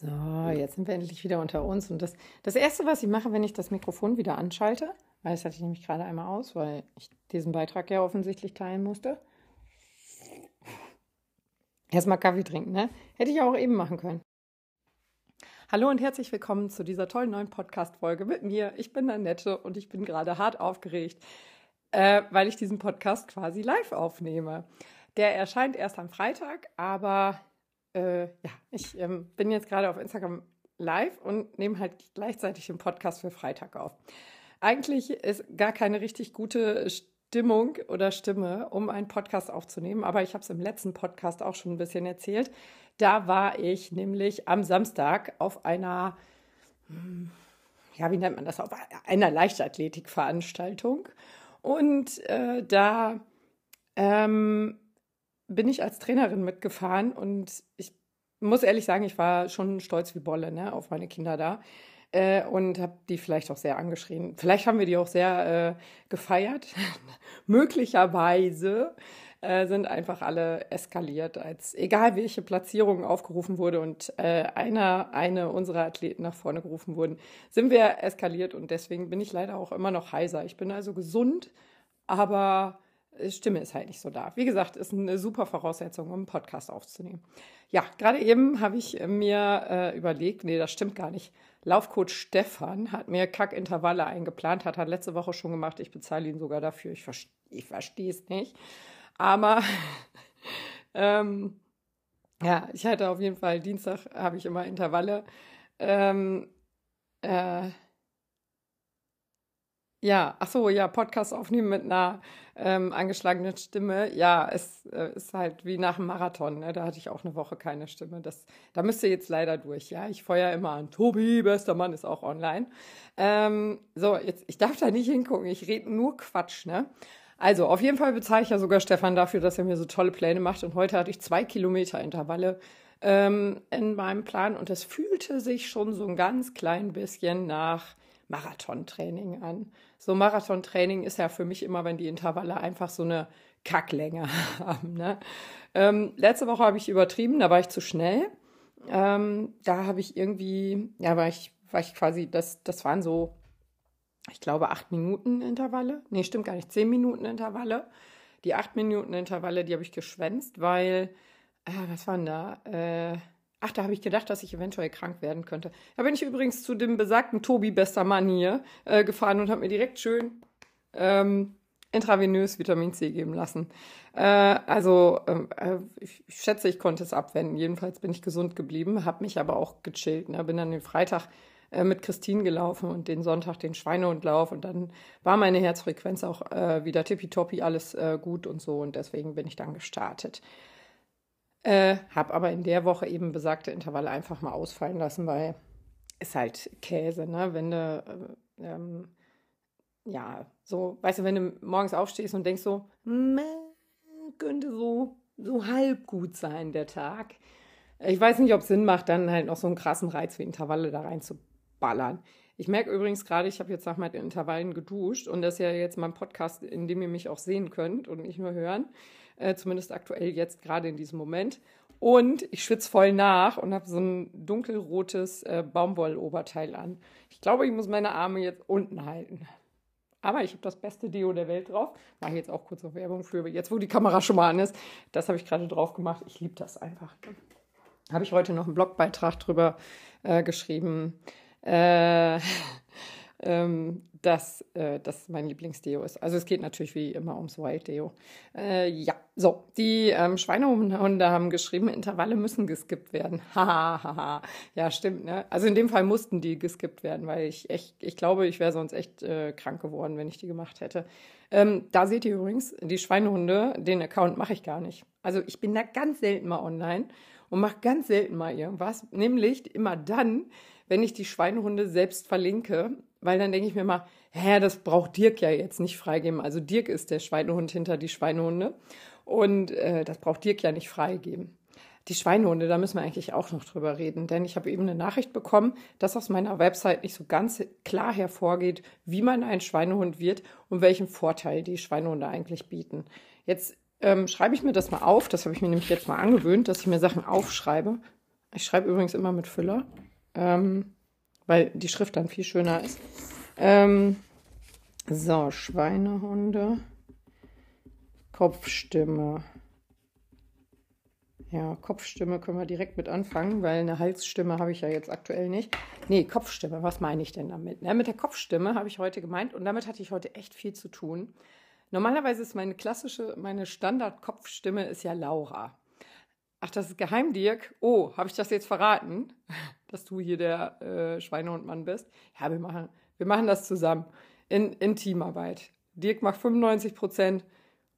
So, jetzt sind wir endlich wieder unter uns. Und das, das Erste, was ich mache, wenn ich das Mikrofon wieder anschalte, weil das hatte ich nämlich gerade einmal aus, weil ich diesen Beitrag ja offensichtlich teilen musste. Erstmal Kaffee trinken, ne? Hätte ich auch eben machen können. Hallo und herzlich willkommen zu dieser tollen neuen Podcast-Folge mit mir. Ich bin Annette und ich bin gerade hart aufgeregt, äh, weil ich diesen Podcast quasi live aufnehme. Der erscheint erst am Freitag, aber äh, ja, ich ähm, bin jetzt gerade auf Instagram live und nehme halt gleichzeitig den Podcast für Freitag auf. Eigentlich ist gar keine richtig gute Stimmung oder Stimme, um einen Podcast aufzunehmen, aber ich habe es im letzten Podcast auch schon ein bisschen erzählt. Da war ich nämlich am Samstag auf einer, hm, ja, wie nennt man das, auf einer Leichtathletikveranstaltung. Und äh, da ähm, bin ich als Trainerin mitgefahren und ich muss ehrlich sagen, ich war schon stolz wie Bolle ne, auf meine Kinder da äh, und habe die vielleicht auch sehr angeschrien. Vielleicht haben wir die auch sehr äh, gefeiert. Möglicherweise äh, sind einfach alle eskaliert, als egal welche Platzierung aufgerufen wurde und äh, einer, eine unserer Athleten nach vorne gerufen wurden, sind wir eskaliert und deswegen bin ich leider auch immer noch heiser. Ich bin also gesund, aber Stimme ist halt nicht so da. Wie gesagt, ist eine super Voraussetzung, um einen Podcast aufzunehmen. Ja, gerade eben habe ich mir äh, überlegt, nee, das stimmt gar nicht. Laufcoach Stefan hat mir Kackintervalle eingeplant, hat er letzte Woche schon gemacht. Ich bezahle ihn sogar dafür. Ich, verste ich verstehe es nicht. Aber ähm, ja, ich hatte auf jeden Fall Dienstag habe ich immer Intervalle. Ähm, äh, ja, ach so, ja, Podcast aufnehmen mit einer ähm, angeschlagenen Stimme. Ja, es äh, ist halt wie nach einem Marathon. Ne? Da hatte ich auch eine Woche keine Stimme. Das, da müsst ihr jetzt leider durch. Ja, ich feuer immer an. Tobi, bester Mann, ist auch online. Ähm, so, jetzt, ich darf da nicht hingucken. Ich rede nur Quatsch, ne? Also, auf jeden Fall bezahle ich ja sogar Stefan dafür, dass er mir so tolle Pläne macht. Und heute hatte ich zwei Kilometer Intervalle ähm, in meinem Plan. Und es fühlte sich schon so ein ganz klein bisschen nach Marathontraining an. So Marathontraining ist ja für mich immer, wenn die Intervalle einfach so eine Kacklänge haben. Ne? Ähm, letzte Woche habe ich übertrieben, da war ich zu schnell. Ähm, da habe ich irgendwie, ja, war ich, war ich quasi, das, das waren so, ich glaube, acht Minuten Intervalle. Nee, stimmt gar nicht, zehn Minuten Intervalle. Die acht Minuten Intervalle, die habe ich geschwänzt, weil, äh, was waren da? Äh, Ach, da habe ich gedacht, dass ich eventuell krank werden könnte. Da bin ich übrigens zu dem besagten Tobi, bester Mann hier, äh, gefahren und habe mir direkt schön ähm, intravenös Vitamin C geben lassen. Äh, also ähm, äh, ich, ich, schätze, ich konnte es abwenden. Jedenfalls bin ich gesund geblieben, habe mich aber auch gechillt. Ne? Bin dann den Freitag äh, mit Christine gelaufen und den Sonntag den Schweinehundlauf und dann war meine Herzfrequenz auch äh, wieder tippitoppi, alles äh, gut und so und deswegen bin ich dann gestartet. Äh, habe aber in der Woche eben besagte Intervalle einfach mal ausfallen lassen, weil ist halt Käse, ne? Wenn du, äh, ähm, ja, so, weißt du, wenn du morgens aufstehst und denkst so, könnte so, so halb gut sein, der Tag. Ich weiß nicht, ob es Sinn macht, dann halt noch so einen krassen Reiz wie Intervalle da rein zu ballern. Ich merke übrigens gerade, ich habe jetzt nach meinen Intervallen geduscht und das ist ja jetzt mein Podcast, in dem ihr mich auch sehen könnt und nicht nur hören äh, zumindest aktuell jetzt gerade in diesem Moment. Und ich schwitze voll nach und habe so ein dunkelrotes äh, Baumwolloberteil an. Ich glaube, ich muss meine Arme jetzt unten halten. Aber ich habe das beste Deo der Welt drauf. Mache jetzt auch kurz auf Werbung für, jetzt wo die Kamera schon mal an ist. Das habe ich gerade drauf gemacht. Ich liebe das einfach. Habe ich heute noch einen Blogbeitrag drüber äh, geschrieben. Äh, ähm, dass äh, das mein Lieblingsdeo ist. Also es geht natürlich wie immer ums Wild Deo. Äh, ja, so, die ähm, Schweinehunde haben geschrieben, Intervalle müssen geskippt werden. Hahaha. ja, stimmt, ne? Also in dem Fall mussten die geskippt werden, weil ich echt, ich glaube, ich wäre sonst echt äh, krank geworden, wenn ich die gemacht hätte. Ähm, da seht ihr übrigens, die Schweinehunde, den Account mache ich gar nicht. Also ich bin da ganz selten mal online und mache ganz selten mal irgendwas, nämlich immer dann, wenn ich die Schweinehunde selbst verlinke weil dann denke ich mir mal, hä, das braucht Dirk ja jetzt nicht freigeben. Also Dirk ist der Schweinehund hinter die Schweinehunde und äh, das braucht Dirk ja nicht freigeben. Die Schweinehunde, da müssen wir eigentlich auch noch drüber reden, denn ich habe eben eine Nachricht bekommen, dass aus meiner Website nicht so ganz klar hervorgeht, wie man ein Schweinehund wird und welchen Vorteil die Schweinehunde eigentlich bieten. Jetzt ähm, schreibe ich mir das mal auf, das habe ich mir nämlich jetzt mal angewöhnt, dass ich mir Sachen aufschreibe. Ich schreibe übrigens immer mit Füller, ähm, weil die Schrift dann viel schöner ist. Ähm, so, Schweinehunde. Kopfstimme. Ja, Kopfstimme können wir direkt mit anfangen, weil eine Halsstimme habe ich ja jetzt aktuell nicht. Nee, Kopfstimme, was meine ich denn damit? Ja, mit der Kopfstimme habe ich heute gemeint und damit hatte ich heute echt viel zu tun. Normalerweise ist meine klassische, meine Standard-Kopfstimme ist ja Laura. Ach, das ist geheim, Dirk. Oh, habe ich das jetzt verraten, dass du hier der äh, Schweinehundmann bist? Ja, wir machen, wir machen das zusammen in, in Teamarbeit. Dirk macht 95 Prozent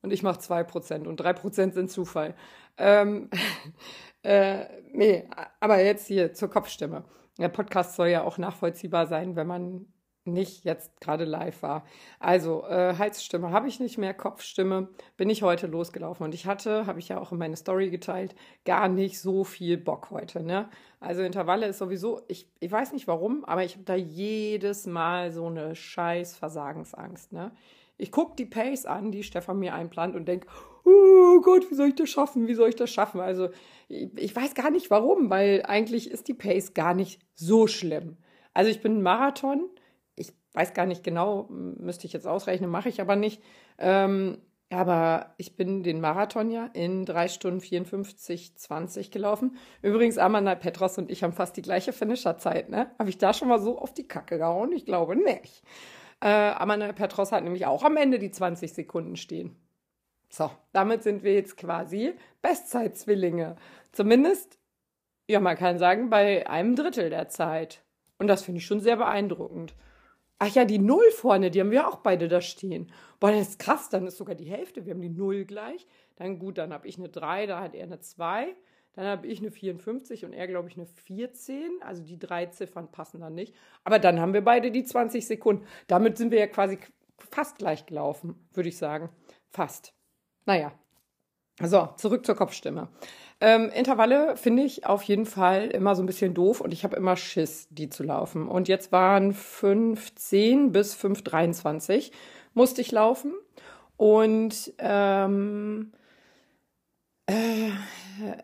und ich mache 2 Prozent und 3 Prozent sind Zufall. Ähm, äh, nee, aber jetzt hier zur Kopfstimme. Der Podcast soll ja auch nachvollziehbar sein, wenn man nicht jetzt gerade live war. Also äh, Halsstimme habe ich nicht mehr, Kopfstimme bin ich heute losgelaufen und ich hatte, habe ich ja auch in meine Story geteilt, gar nicht so viel Bock heute. Ne? Also Intervalle ist sowieso, ich, ich weiß nicht warum, aber ich habe da jedes Mal so eine scheiß Versagensangst. Ne? Ich gucke die Pace an, die Stefan mir einplant und denke, oh Gott, wie soll ich das schaffen? Wie soll ich das schaffen? Also ich, ich weiß gar nicht warum, weil eigentlich ist die Pace gar nicht so schlimm. Also ich bin Marathon, weiß gar nicht genau, müsste ich jetzt ausrechnen, mache ich aber nicht. Ähm, aber ich bin den Marathon ja in 3 Stunden 54, 20 gelaufen. Übrigens, Amanda Petros und ich haben fast die gleiche Finisherzeit. Ne? Habe ich da schon mal so auf die Kacke gehauen? Ich glaube nicht. Äh, Amanda Petros hat nämlich auch am Ende die 20 Sekunden stehen. So, damit sind wir jetzt quasi Bestzeitzwillinge. Zumindest, ja, man kann sagen, bei einem Drittel der Zeit. Und das finde ich schon sehr beeindruckend. Ach ja, die Null vorne, die haben wir auch beide da stehen. Boah, das ist krass, dann ist sogar die Hälfte. Wir haben die Null gleich. Dann gut, dann habe ich eine 3, da hat er eine 2. Dann habe ich eine 54 und er, glaube ich, eine 14. Also die drei Ziffern passen dann nicht. Aber dann haben wir beide die 20 Sekunden. Damit sind wir ja quasi fast gleich gelaufen, würde ich sagen. Fast. Naja. So, zurück zur Kopfstimme. Ähm, Intervalle finde ich auf jeden Fall immer so ein bisschen doof und ich habe immer Schiss, die zu laufen. Und jetzt waren 5,10 bis 5,23 musste ich laufen. Und ähm, äh,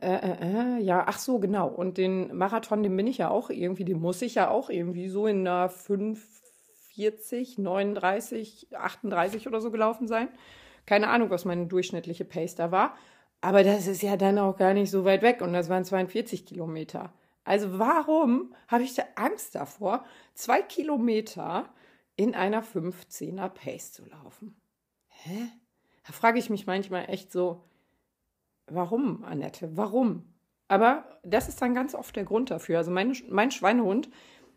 äh, äh, ja, ach so, genau. Und den Marathon, den bin ich ja auch irgendwie, den muss ich ja auch irgendwie so in einer 5,40, 39, 38 oder so gelaufen sein. Keine Ahnung, was meine durchschnittliche Pace da war. Aber das ist ja dann auch gar nicht so weit weg und das waren 42 Kilometer. Also warum habe ich da Angst davor, zwei Kilometer in einer 15er Pace zu laufen? Hä? Da frage ich mich manchmal echt so, warum, Annette? Warum? Aber das ist dann ganz oft der Grund dafür. Also mein, mein Schweinehund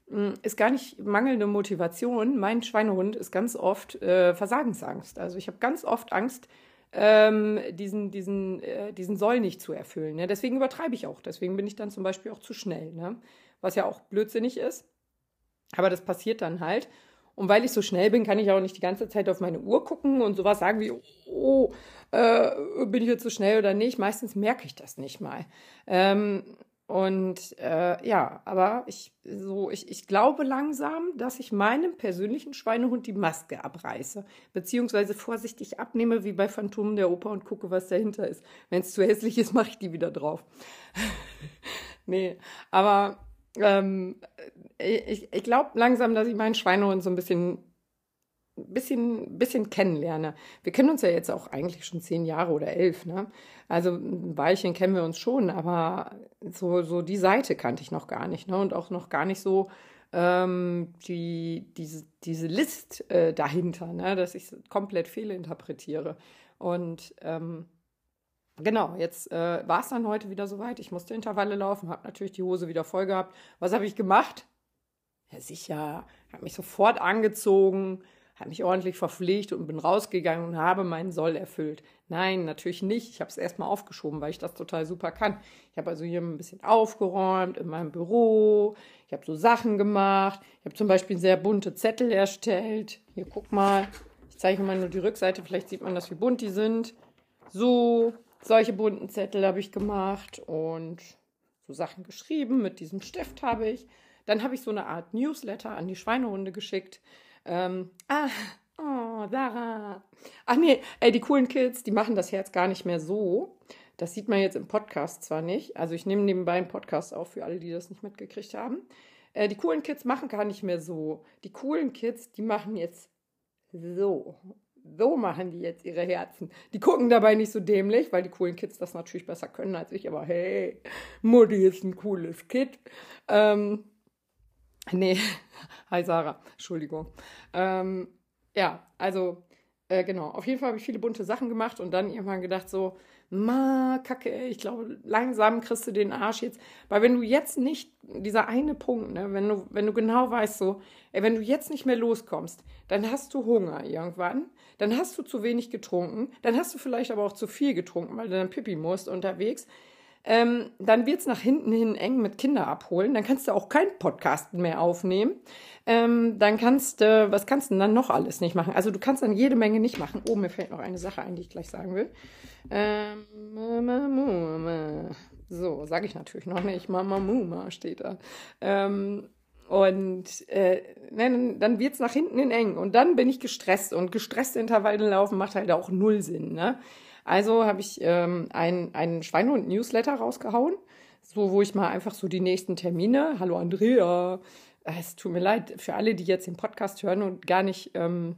hm, ist gar nicht mangelnde Motivation. Mein Schweinehund ist ganz oft äh, Versagensangst. Also ich habe ganz oft Angst, ähm, diesen, diesen, äh, diesen Soll nicht zu erfüllen. Ne? Deswegen übertreibe ich auch. Deswegen bin ich dann zum Beispiel auch zu schnell. Ne? Was ja auch blödsinnig ist. Aber das passiert dann halt. Und weil ich so schnell bin, kann ich auch nicht die ganze Zeit auf meine Uhr gucken und sowas sagen wie, oh, äh, bin ich jetzt so schnell oder nicht. Meistens merke ich das nicht mal. Ähm, und äh, ja, aber ich, so, ich, ich glaube langsam, dass ich meinem persönlichen Schweinehund die Maske abreiße, beziehungsweise vorsichtig abnehme, wie bei Phantomen der Oper und gucke, was dahinter ist. Wenn es zu hässlich ist, mache ich die wieder drauf. nee, aber ähm, ich, ich glaube langsam, dass ich meinen Schweinehund so ein bisschen bisschen, bisschen kennenlerne. Wir kennen uns ja jetzt auch eigentlich schon zehn Jahre oder elf, ne? Also ein Weilchen kennen wir uns schon, aber so, so die Seite kannte ich noch gar nicht, ne? Und auch noch gar nicht so ähm, die, diese, diese List äh, dahinter, ne? Dass ich komplett fehlinterpretiere. Und ähm, Genau, jetzt äh, war es dann heute wieder soweit. Ich musste Intervalle laufen, habe natürlich die Hose wieder voll gehabt. Was habe ich gemacht? Ja, sicher, habe mich sofort angezogen, habe mich ordentlich verpflegt und bin rausgegangen und habe meinen Soll erfüllt. Nein, natürlich nicht. Ich habe es erstmal aufgeschoben, weil ich das total super kann. Ich habe also hier ein bisschen aufgeräumt in meinem Büro. Ich habe so Sachen gemacht. Ich habe zum Beispiel sehr bunte Zettel erstellt. Hier, guck mal. Ich zeige mal nur die Rückseite. Vielleicht sieht man das, wie bunt die sind. So, solche bunten Zettel habe ich gemacht und so Sachen geschrieben. Mit diesem Stift habe ich. Dann habe ich so eine Art Newsletter an die Schweinehunde geschickt ähm, ah, oh, Sarah. Ach nee, ey, die coolen Kids, die machen das jetzt gar nicht mehr so, Das sieht man jetzt im Podcast zwar nicht. Also ich nehme nebenbei einen Podcast auf für alle, die das nicht mitgekriegt haben. Äh, die coolen Kids machen gar nicht mehr so. Die coolen Kids, die machen jetzt so. So machen die jetzt ihre Herzen. Die gucken dabei nicht so dämlich, weil die coolen Kids das natürlich besser können als ich. Aber hey, Mutti ist ein cooles Kid. Ähm, nee, hi Sarah, Entschuldigung. Ähm, ja, also äh, genau. Auf jeden Fall habe ich viele bunte Sachen gemacht und dann irgendwann gedacht so, ma, kacke, ich glaube, langsam kriegst du den Arsch jetzt. Weil wenn du jetzt nicht, dieser eine Punkt, ne, wenn du, wenn du genau weißt, so, ey, wenn du jetzt nicht mehr loskommst, dann hast du Hunger irgendwann, dann hast du zu wenig getrunken, dann hast du vielleicht aber auch zu viel getrunken, weil du dann Pipi musst unterwegs. Ähm, dann wird es nach hinten hin eng mit Kinder abholen. Dann kannst du auch keinen Podcast mehr aufnehmen. Ähm, dann kannst du, was kannst du denn dann noch alles nicht machen? Also du kannst dann jede Menge nicht machen. Oh, mir fällt noch eine Sache ein, die ich gleich sagen will. Ähm, so, sage ich natürlich noch nicht. Mama Muma steht da. Ähm, und äh, dann, dann wird es nach hinten hin eng. Und dann bin ich gestresst. Und gestresste Intervalle laufen macht halt auch null Sinn. Ne? Also habe ich ähm, einen, einen Schweinehund-Newsletter rausgehauen, so wo ich mal einfach so die nächsten Termine, hallo Andrea, äh, es tut mir leid für alle, die jetzt den Podcast hören und gar nicht ähm,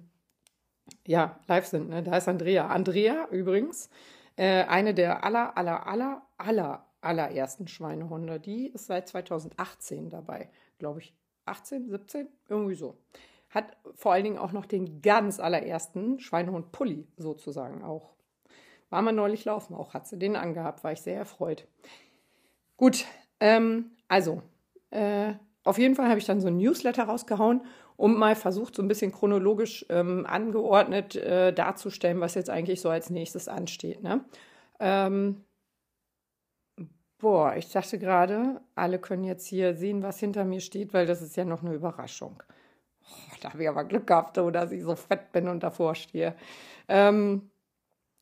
ja, live sind. Ne? Da ist Andrea. Andrea übrigens, äh, eine der aller, aller, aller, aller, allerersten Schweinehunde. Die ist seit 2018 dabei, glaube ich. 18, 17, irgendwie so. Hat vor allen Dingen auch noch den ganz allerersten Schweinehund Pulli sozusagen auch war mal neulich laufen, auch hat sie den angehabt, war ich sehr erfreut. Gut, ähm, also, äh, auf jeden Fall habe ich dann so ein Newsletter rausgehauen und mal versucht, so ein bisschen chronologisch ähm, angeordnet äh, darzustellen, was jetzt eigentlich so als nächstes ansteht. Ne? Ähm, boah, ich dachte gerade, alle können jetzt hier sehen, was hinter mir steht, weil das ist ja noch eine Überraschung. Oh, da habe ich aber Glück gehabt, dass ich so fett bin und davor stehe. Ähm,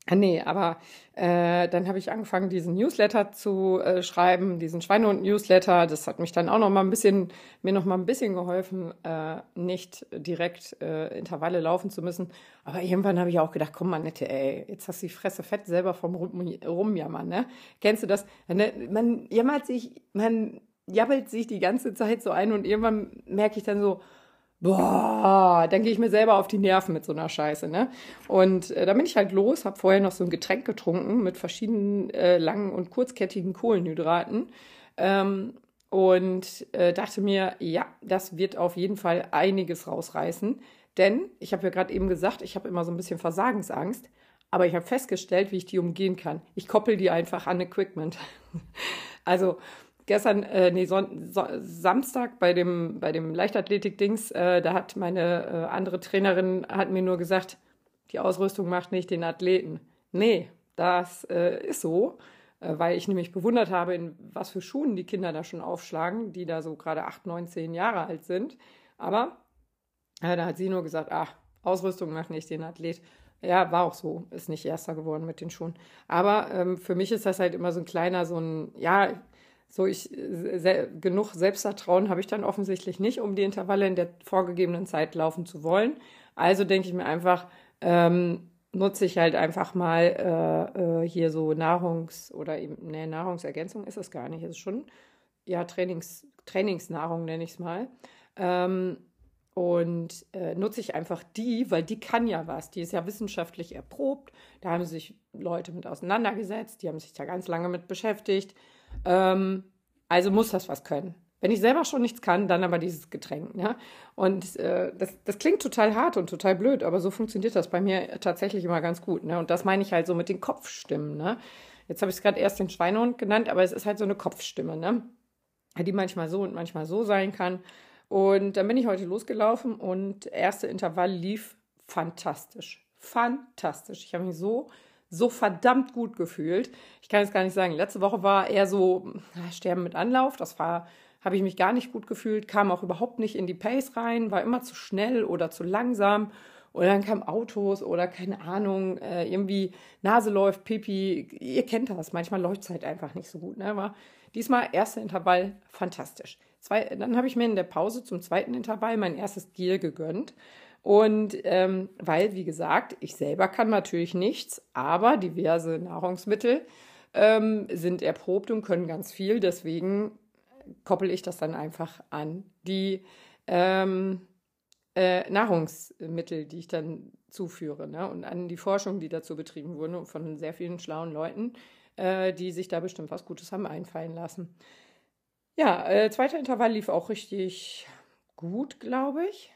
nee, aber äh, dann habe ich angefangen, diesen Newsletter zu äh, schreiben, diesen Schweinehund-Newsletter. Das hat mich dann auch noch mal ein bisschen, mir noch mal ein bisschen geholfen, äh, nicht direkt äh, Intervalle laufen zu müssen. Aber irgendwann habe ich auch gedacht, komm mal, nette, ey, jetzt hast du die Fresse fett selber vom Rum, Rumjammern, ne? Kennst du das? Man jammert sich, man jabbelt sich die ganze Zeit so ein und irgendwann merke ich dann so, boah, dann gehe ich mir selber auf die Nerven mit so einer Scheiße, ne? Und äh, da bin ich halt los, habe vorher noch so ein Getränk getrunken mit verschiedenen äh, langen und kurzkettigen Kohlenhydraten ähm, und äh, dachte mir, ja, das wird auf jeden Fall einiges rausreißen, denn ich habe ja gerade eben gesagt, ich habe immer so ein bisschen Versagensangst, aber ich habe festgestellt, wie ich die umgehen kann. Ich koppel die einfach an Equipment. also gestern, äh, nee, Son so Samstag bei dem, bei dem Leichtathletik-Dings, äh, da hat meine äh, andere Trainerin hat mir nur gesagt, die Ausrüstung macht nicht den Athleten. Nee, das äh, ist so, äh, weil ich nämlich bewundert habe, in was für Schuhen die Kinder da schon aufschlagen, die da so gerade acht, neun, zehn Jahre alt sind. Aber äh, da hat sie nur gesagt, ach, Ausrüstung macht nicht den Athlet. Ja, war auch so, ist nicht Erster geworden mit den Schuhen. Aber ähm, für mich ist das halt immer so ein kleiner, so ein, ja, so ich se genug Selbstvertrauen habe ich dann offensichtlich nicht, um die Intervalle in der vorgegebenen Zeit laufen zu wollen. Also denke ich mir einfach, ähm, nutze ich halt einfach mal äh, äh, hier so Nahrungs- oder eben, ne, Nahrungsergänzung ist es gar nicht, es ist schon, ja, Trainings, Trainingsnahrung nenne ich es mal. Ähm, und äh, nutze ich einfach die, weil die kann ja was. Die ist ja wissenschaftlich erprobt. Da haben sich Leute mit auseinandergesetzt, die haben sich da ganz lange mit beschäftigt. Ähm, also muss das was können. Wenn ich selber schon nichts kann, dann aber dieses Getränk. Ja? Und äh, das, das klingt total hart und total blöd, aber so funktioniert das bei mir tatsächlich immer ganz gut. Ne? Und das meine ich halt so mit den Kopfstimmen. Ne? Jetzt habe ich es gerade erst den Schweinehund genannt, aber es ist halt so eine Kopfstimme, ne? die manchmal so und manchmal so sein kann. Und dann bin ich heute losgelaufen und erste Intervall lief fantastisch. Fantastisch. Ich habe mich so so verdammt gut gefühlt. Ich kann es gar nicht sagen. Letzte Woche war eher so na, Sterben mit Anlauf. Das war, habe ich mich gar nicht gut gefühlt, kam auch überhaupt nicht in die Pace rein, war immer zu schnell oder zu langsam. Oder dann kamen Autos oder keine Ahnung, äh, irgendwie Nase läuft, Pipi. Ihr kennt das. Manchmal läuft es halt einfach nicht so gut. Ne? Aber diesmal erster Intervall fantastisch. Zwei, dann habe ich mir in der Pause zum zweiten Intervall mein erstes Gear gegönnt. Und ähm, weil, wie gesagt, ich selber kann natürlich nichts, aber diverse Nahrungsmittel ähm, sind erprobt und können ganz viel. Deswegen koppel ich das dann einfach an die ähm, äh, Nahrungsmittel, die ich dann zuführe ne? und an die Forschung, die dazu betrieben wurde von sehr vielen schlauen Leuten, äh, die sich da bestimmt was Gutes haben einfallen lassen. Ja, äh, zweiter Intervall lief auch richtig gut, glaube ich.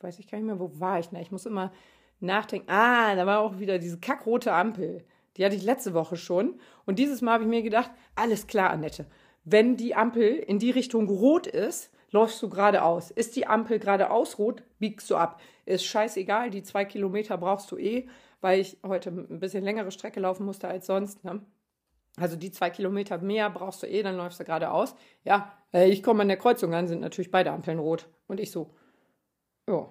Weiß ich gar nicht mehr, wo war ich? Na, ich muss immer nachdenken. Ah, da war auch wieder diese kackrote Ampel. Die hatte ich letzte Woche schon. Und dieses Mal habe ich mir gedacht, alles klar, Annette. Wenn die Ampel in die Richtung rot ist, läufst du geradeaus. Ist die Ampel geradeaus rot, biegst du ab. Ist scheißegal, die zwei Kilometer brauchst du eh, weil ich heute ein bisschen längere Strecke laufen musste als sonst. Ne? Also die zwei Kilometer mehr brauchst du eh, dann läufst du geradeaus. Ja, äh, ich komme an der Kreuzung an, sind natürlich beide Ampeln rot. Und ich so, ja,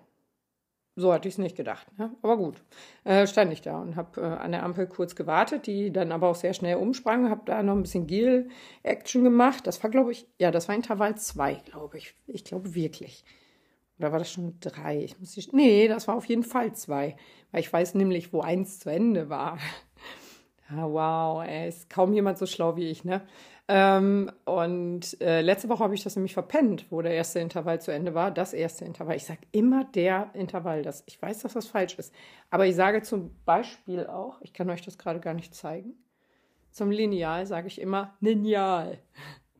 so hatte ich es nicht gedacht. Ne? Aber gut, äh, stand ich da und habe äh, an der Ampel kurz gewartet, die dann aber auch sehr schnell umsprang, habe da noch ein bisschen Gel-Action gemacht. Das war, glaube ich, ja, das war Intervall 2, glaube ich. Ich glaube wirklich. Oder war das schon drei? Ich muss nicht, nee, das war auf jeden Fall zwei. Weil ich weiß nämlich, wo eins zu Ende war. Ja, wow, ey, ist kaum jemand so schlau wie ich, ne? Ähm, und äh, letzte Woche habe ich das nämlich verpennt, wo der erste Intervall zu Ende war. Das erste Intervall. Ich sage immer der Intervall. Das, ich weiß, dass das falsch ist. Aber ich sage zum Beispiel auch, ich kann euch das gerade gar nicht zeigen, zum Lineal sage ich immer Lineal.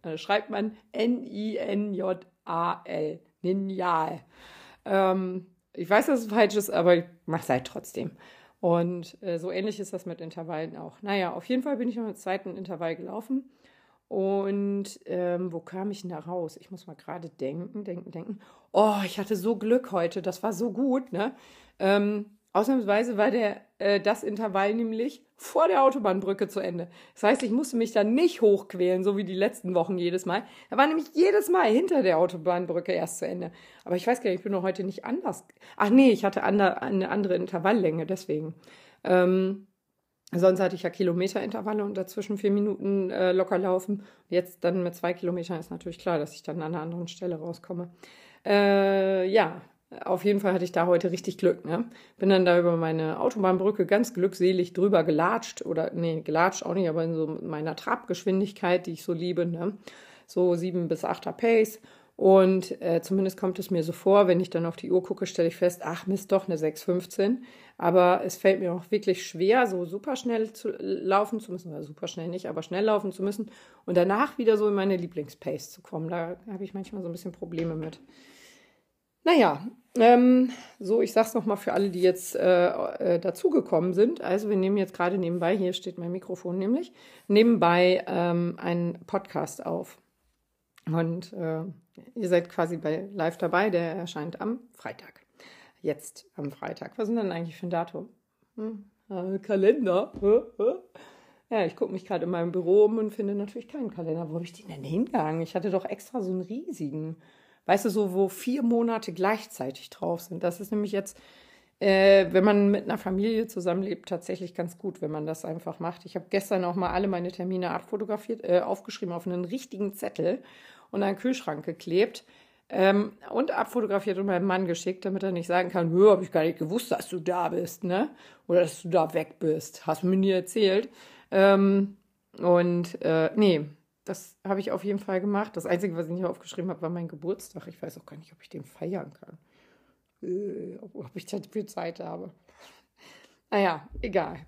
Da schreibt man N-I-N-J-A-L. Lineal. Ähm, ich weiß, dass es falsch ist, aber ich mache es halt trotzdem. Und äh, so ähnlich ist das mit Intervallen auch. Naja, auf jeden Fall bin ich noch im zweiten Intervall gelaufen. Und ähm, wo kam ich denn da raus? Ich muss mal gerade denken, denken, denken. Oh, ich hatte so Glück heute. Das war so gut, ne? Ähm, ausnahmsweise war der, äh, das Intervall nämlich vor der Autobahnbrücke zu Ende. Das heißt, ich musste mich da nicht hochquälen, so wie die letzten Wochen jedes Mal. Er war nämlich jedes Mal hinter der Autobahnbrücke erst zu Ende. Aber ich weiß gar nicht, ich bin doch heute nicht anders. Ach nee, ich hatte eine andere Intervalllänge, deswegen. Ähm, sonst hatte ich ja Kilometerintervalle und dazwischen vier Minuten äh, locker laufen. Jetzt dann mit zwei Kilometern ist natürlich klar, dass ich dann an einer anderen Stelle rauskomme. Äh, ja, auf jeden Fall hatte ich da heute richtig Glück. Ne? Bin dann da über meine Autobahnbrücke ganz glückselig drüber gelatscht oder nee, gelatscht auch nicht, aber in so meiner Trabgeschwindigkeit, die ich so liebe, ne? so sieben bis achter Pace. Und äh, zumindest kommt es mir so vor, wenn ich dann auf die Uhr gucke, stelle ich fest, ach Mist, doch eine 6,15. Aber es fällt mir auch wirklich schwer, so super schnell zu laufen zu müssen, oder super schnell nicht, aber schnell laufen zu müssen und danach wieder so in meine Lieblingspace zu kommen. Da habe ich manchmal so ein bisschen Probleme mit. Naja, ähm, so, ich sag's nochmal für alle, die jetzt äh, äh, dazugekommen sind. Also, wir nehmen jetzt gerade nebenbei, hier steht mein Mikrofon nämlich, nebenbei ähm, einen Podcast auf. Und äh, ihr seid quasi bei live dabei, der erscheint am Freitag. Jetzt am Freitag. Was sind denn eigentlich für ein Datum? Hm, äh, Kalender. Ja, ich gucke mich gerade in meinem Büro um und finde natürlich keinen Kalender. Wo habe ich den denn hingegangen? Ich hatte doch extra so einen riesigen weißt du, so, wo vier Monate gleichzeitig drauf sind. Das ist nämlich jetzt, äh, wenn man mit einer Familie zusammenlebt, tatsächlich ganz gut, wenn man das einfach macht. Ich habe gestern auch mal alle meine Termine abfotografiert, äh, aufgeschrieben auf einen richtigen Zettel und einen Kühlschrank geklebt. Ähm, und abfotografiert und meinem Mann geschickt, damit er nicht sagen kann, hör, habe ich gar nicht gewusst, dass du da bist, ne? Oder dass du da weg bist. Hast du mir nie erzählt. Ähm, und äh, nee, das habe ich auf jeden Fall gemacht. Das Einzige, was ich nicht aufgeschrieben habe, war mein Geburtstag. Ich weiß auch gar nicht, ob ich den feiern kann. Äh, ob ich dafür Zeit habe. Naja, egal.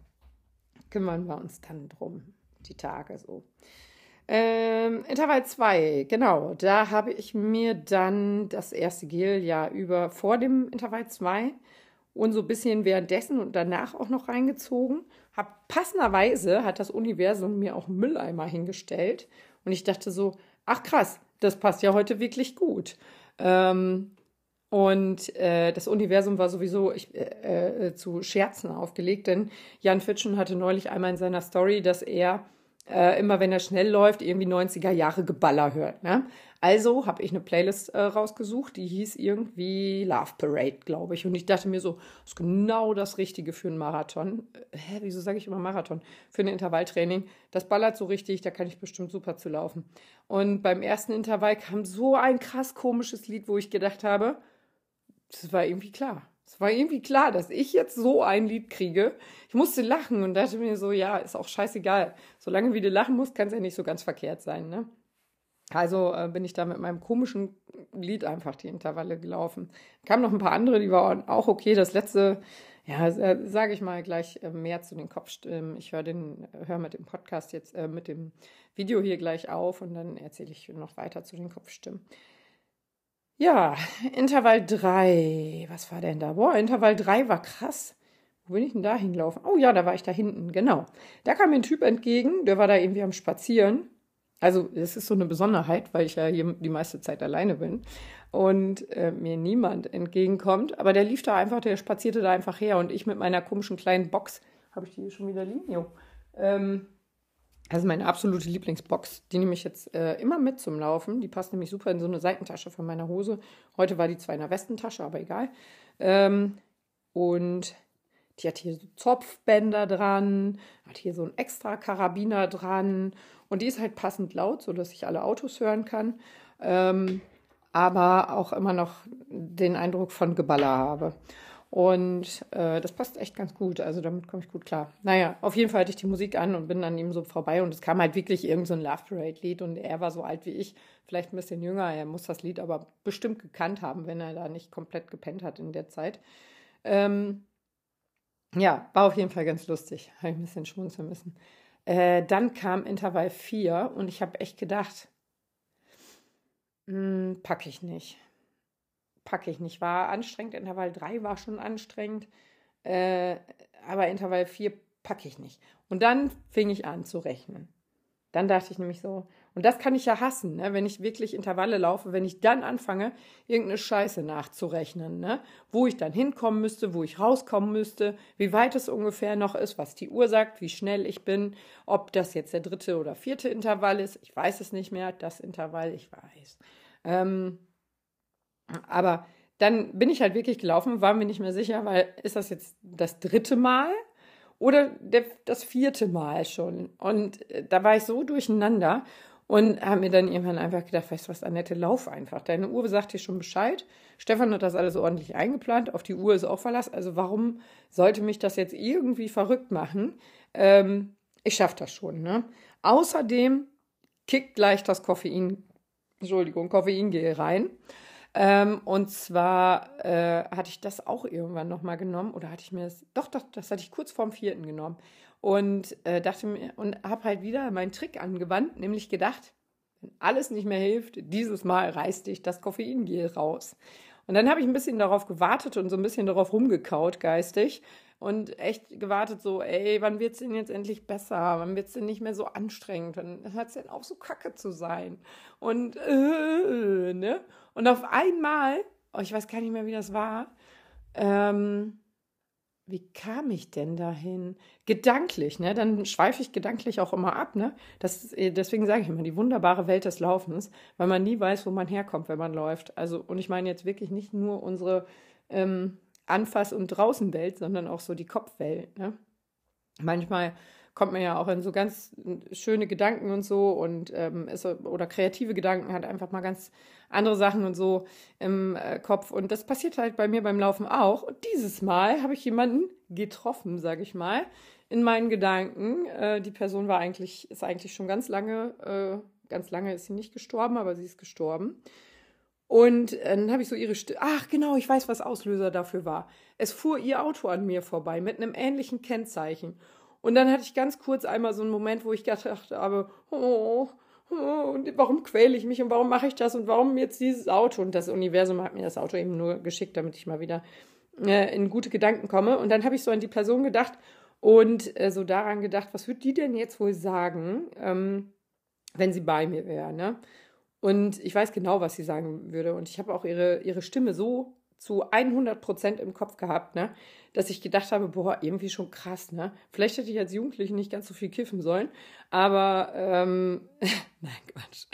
Kümmern wir uns dann drum, die Tage so. Ähm, Intervall 2, genau. Da habe ich mir dann das erste Gel ja über vor dem Intervall 2 und so ein bisschen währenddessen und danach auch noch reingezogen. Hab passenderweise hat das Universum mir auch Mülleimer hingestellt und ich dachte so, ach krass, das passt ja heute wirklich gut. Ähm, und äh, das Universum war sowieso ich, äh, äh, zu Scherzen aufgelegt, denn Jan Fitschen hatte neulich einmal in seiner Story, dass er äh, immer, wenn er schnell läuft, irgendwie 90er Jahre Geballer hört. Ne? Also habe ich eine Playlist äh, rausgesucht, die hieß irgendwie Love Parade, glaube ich. Und ich dachte mir so, das ist genau das Richtige für einen Marathon. Äh, hä, wieso sage ich immer Marathon? Für ein Intervalltraining. Das ballert so richtig, da kann ich bestimmt super zu laufen. Und beim ersten Intervall kam so ein krass komisches Lied, wo ich gedacht habe, das war irgendwie klar. Es war irgendwie klar, dass ich jetzt so ein Lied kriege. Ich musste lachen und dachte mir so, ja, ist auch scheißegal. Solange wie du lachen musst, kann es ja nicht so ganz verkehrt sein, ne? Also äh, bin ich da mit meinem komischen Lied einfach die Intervalle gelaufen. Kamen noch ein paar andere, die waren auch okay. Das letzte, ja, sage ich mal gleich äh, mehr zu den Kopfstimmen. Ich höre den, höre mit dem Podcast jetzt, äh, mit dem Video hier gleich auf und dann erzähle ich noch weiter zu den Kopfstimmen. Ja, Intervall 3. Was war denn da? Boah, Intervall 3 war krass. Wo bin ich denn da hingelaufen? Oh ja, da war ich da hinten, genau. Da kam mir ein Typ entgegen, der war da irgendwie am Spazieren. Also, es ist so eine Besonderheit, weil ich ja hier die meiste Zeit alleine bin und äh, mir niemand entgegenkommt. Aber der lief da einfach, der spazierte da einfach her und ich mit meiner komischen kleinen Box, habe ich die hier schon wieder liegen? Jo. Ähm, also meine absolute Lieblingsbox, die nehme ich jetzt äh, immer mit zum Laufen. Die passt nämlich super in so eine Seitentasche von meiner Hose. Heute war die zwar in der Westentasche, aber egal. Ähm, und die hat hier so Zopfbänder dran, hat hier so ein extra Karabiner dran. Und die ist halt passend laut, sodass ich alle Autos hören kann. Ähm, aber auch immer noch den Eindruck von Geballer habe. Und äh, das passt echt ganz gut. Also damit komme ich gut klar. Naja, auf jeden Fall hatte ich die Musik an und bin an ihm so vorbei und es kam halt wirklich irgendein so Love Parade-Lied und er war so alt wie ich, vielleicht ein bisschen jünger. Er muss das Lied aber bestimmt gekannt haben, wenn er da nicht komplett gepennt hat in der Zeit. Ähm, ja, war auf jeden Fall ganz lustig. Habe ich ein bisschen schmunzeln müssen. Äh, dann kam Intervall 4 und ich habe echt gedacht, hm, packe ich nicht packe ich nicht. War anstrengend, Intervall 3 war schon anstrengend, äh, aber Intervall 4 packe ich nicht. Und dann fing ich an zu rechnen. Dann dachte ich nämlich so, und das kann ich ja hassen, ne? wenn ich wirklich Intervalle laufe, wenn ich dann anfange, irgendeine Scheiße nachzurechnen, ne? wo ich dann hinkommen müsste, wo ich rauskommen müsste, wie weit es ungefähr noch ist, was die Uhr sagt, wie schnell ich bin, ob das jetzt der dritte oder vierte Intervall ist. Ich weiß es nicht mehr, das Intervall, ich weiß. Ähm, aber dann bin ich halt wirklich gelaufen, war mir nicht mehr sicher, weil ist das jetzt das dritte Mal oder der, das vierte Mal schon? Und äh, da war ich so durcheinander und habe mir dann irgendwann einfach gedacht, weißt du was, Annette, lauf einfach. Deine Uhr sagt dir schon Bescheid. Stefan hat das alles ordentlich eingeplant. Auf die Uhr ist auch Verlass. Also warum sollte mich das jetzt irgendwie verrückt machen? Ähm, ich schaffe das schon. Ne? Außerdem kickt gleich das Koffein, Entschuldigung, Koffeingel rein. Ähm, und zwar äh, hatte ich das auch irgendwann nochmal genommen oder hatte ich mir das, doch, doch, das hatte ich kurz vorm vierten genommen und äh, dachte mir und habe halt wieder meinen Trick angewandt, nämlich gedacht, wenn alles nicht mehr hilft, dieses Mal reißt dich das Koffeingel raus. Und dann habe ich ein bisschen darauf gewartet und so ein bisschen darauf rumgekaut geistig und echt gewartet so, ey, wann wird es denn jetzt endlich besser? Wann wird es denn nicht mehr so anstrengend? Wann hört es denn auf, so kacke zu sein? Und, äh, ne? Und auf einmal, oh, ich weiß gar nicht mehr, wie das war, ähm, wie kam ich denn dahin? Gedanklich, ne? Dann schweife ich gedanklich auch immer ab, ne? Das, deswegen sage ich immer, die wunderbare Welt des Laufens, weil man nie weiß, wo man herkommt, wenn man läuft. Also, und ich meine jetzt wirklich nicht nur unsere ähm, Anfass- und Draußenwelt, sondern auch so die Kopfwelt, ne? Manchmal kommt man ja auch in so ganz schöne Gedanken und so und ähm, ist, oder kreative Gedanken, hat einfach mal ganz andere Sachen und so im äh, Kopf. Und das passiert halt bei mir beim Laufen auch. Und dieses Mal habe ich jemanden getroffen, sage ich mal, in meinen Gedanken. Äh, die Person war eigentlich, ist eigentlich schon ganz lange, äh, ganz lange ist sie nicht gestorben, aber sie ist gestorben. Und äh, dann habe ich so ihre Stimme. Ach, genau, ich weiß, was Auslöser dafür war. Es fuhr ihr Auto an mir vorbei mit einem ähnlichen Kennzeichen. Und dann hatte ich ganz kurz einmal so einen Moment, wo ich gedacht habe, oh, oh warum quäle ich mich und warum mache ich das und warum jetzt dieses Auto? Und das Universum hat mir das Auto eben nur geschickt, damit ich mal wieder äh, in gute Gedanken komme. Und dann habe ich so an die Person gedacht und äh, so daran gedacht, was würde die denn jetzt wohl sagen, ähm, wenn sie bei mir wäre, ne? Und ich weiß genau, was sie sagen würde. Und ich habe auch ihre, ihre Stimme so zu 100 Prozent im Kopf gehabt, ne? dass ich gedacht habe, boah, irgendwie schon krass, ne? Vielleicht hätte ich als Jugendliche nicht ganz so viel kiffen sollen, aber, ähm, nein, Quatsch.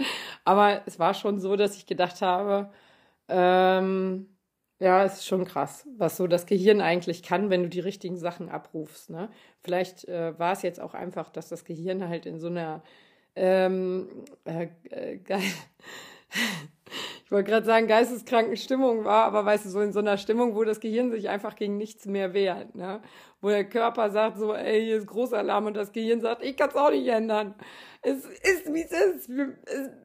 Aber es war schon so, dass ich gedacht habe, ähm, ja, es ist schon krass, was so das Gehirn eigentlich kann, wenn du die richtigen Sachen abrufst, ne? Vielleicht äh, war es jetzt auch einfach, dass das Gehirn halt in so einer, ähm, äh, äh, geil wollte gerade sagen, geisteskranken Stimmung war, aber weißt du, so in so einer Stimmung, wo das Gehirn sich einfach gegen nichts mehr wehrt, ne? Wo der Körper sagt so, ey, hier ist Großalarm und das Gehirn sagt, ich kann es auch nicht ändern. Es ist, wie es ist.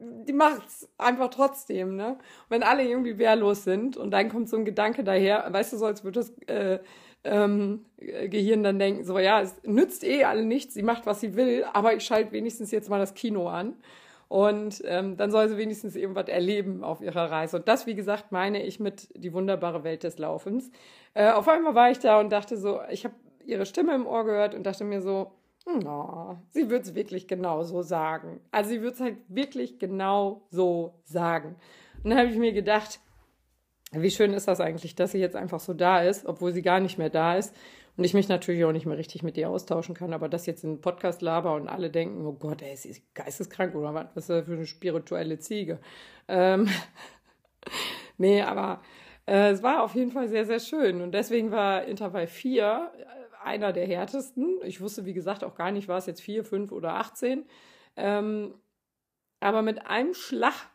Die macht's einfach trotzdem, ne? Wenn alle irgendwie wehrlos sind und dann kommt so ein Gedanke daher, weißt du, so als würde das äh, ähm, Gehirn dann denken, so, ja, es nützt eh alle nichts, sie macht, was sie will, aber ich schalte wenigstens jetzt mal das Kino an. Und ähm, dann soll sie wenigstens irgendwas erleben auf ihrer Reise. Und das, wie gesagt, meine ich mit die wunderbare Welt des Laufens. Äh, auf einmal war ich da und dachte so, ich habe ihre Stimme im Ohr gehört und dachte mir so, oh, sie wird es wirklich genau so sagen. Also sie wird es halt wirklich genau so sagen. Und dann habe ich mir gedacht, wie schön ist das eigentlich, dass sie jetzt einfach so da ist, obwohl sie gar nicht mehr da ist. Und ich mich natürlich auch nicht mehr richtig mit ihr austauschen kann, aber das jetzt in einen Podcast laber und alle denken, oh Gott, ey, ist sie geisteskrank oder was, was ist das für eine spirituelle Ziege? Ähm, nee, aber äh, es war auf jeden Fall sehr, sehr schön. Und deswegen war Intervall 4 äh, einer der härtesten. Ich wusste, wie gesagt, auch gar nicht, war es jetzt 4, 5 oder 18. Ähm, aber mit einem Schlag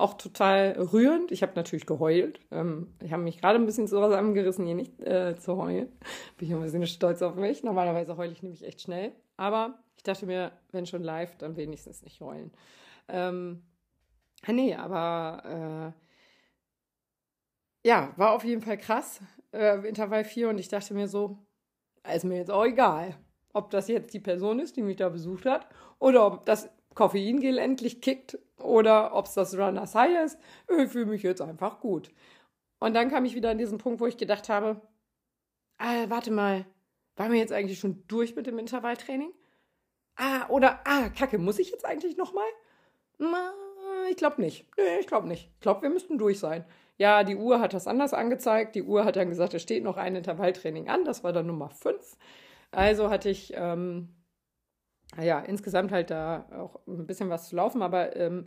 auch total rührend. Ich habe natürlich geheult. Ähm, ich habe mich gerade ein bisschen zusammengerissen, hier nicht äh, zu heulen. Bin ich ein bisschen stolz auf mich. Normalerweise heule ich nämlich echt schnell. Aber ich dachte mir, wenn schon live, dann wenigstens nicht heulen. Ähm, nee, aber äh, ja, war auf jeden Fall krass. Äh, Intervall 4 und ich dachte mir so, ist mir jetzt auch egal, ob das jetzt die Person ist, die mich da besucht hat oder ob das Koffeingel endlich kickt oder ob es das Runners High ist. Ich fühle mich jetzt einfach gut. Und dann kam ich wieder an diesen Punkt, wo ich gedacht habe, ah, warte mal, waren wir jetzt eigentlich schon durch mit dem Intervalltraining? Ah, oder, ah, kacke, muss ich jetzt eigentlich nochmal? Ich glaube nicht. Nee, ich glaube nicht. Ich glaube, wir müssten durch sein. Ja, die Uhr hat das anders angezeigt. Die Uhr hat dann gesagt, es steht noch ein Intervalltraining an. Das war dann Nummer 5. Also hatte ich ähm, ja, insgesamt halt da auch ein bisschen was zu laufen, aber ähm,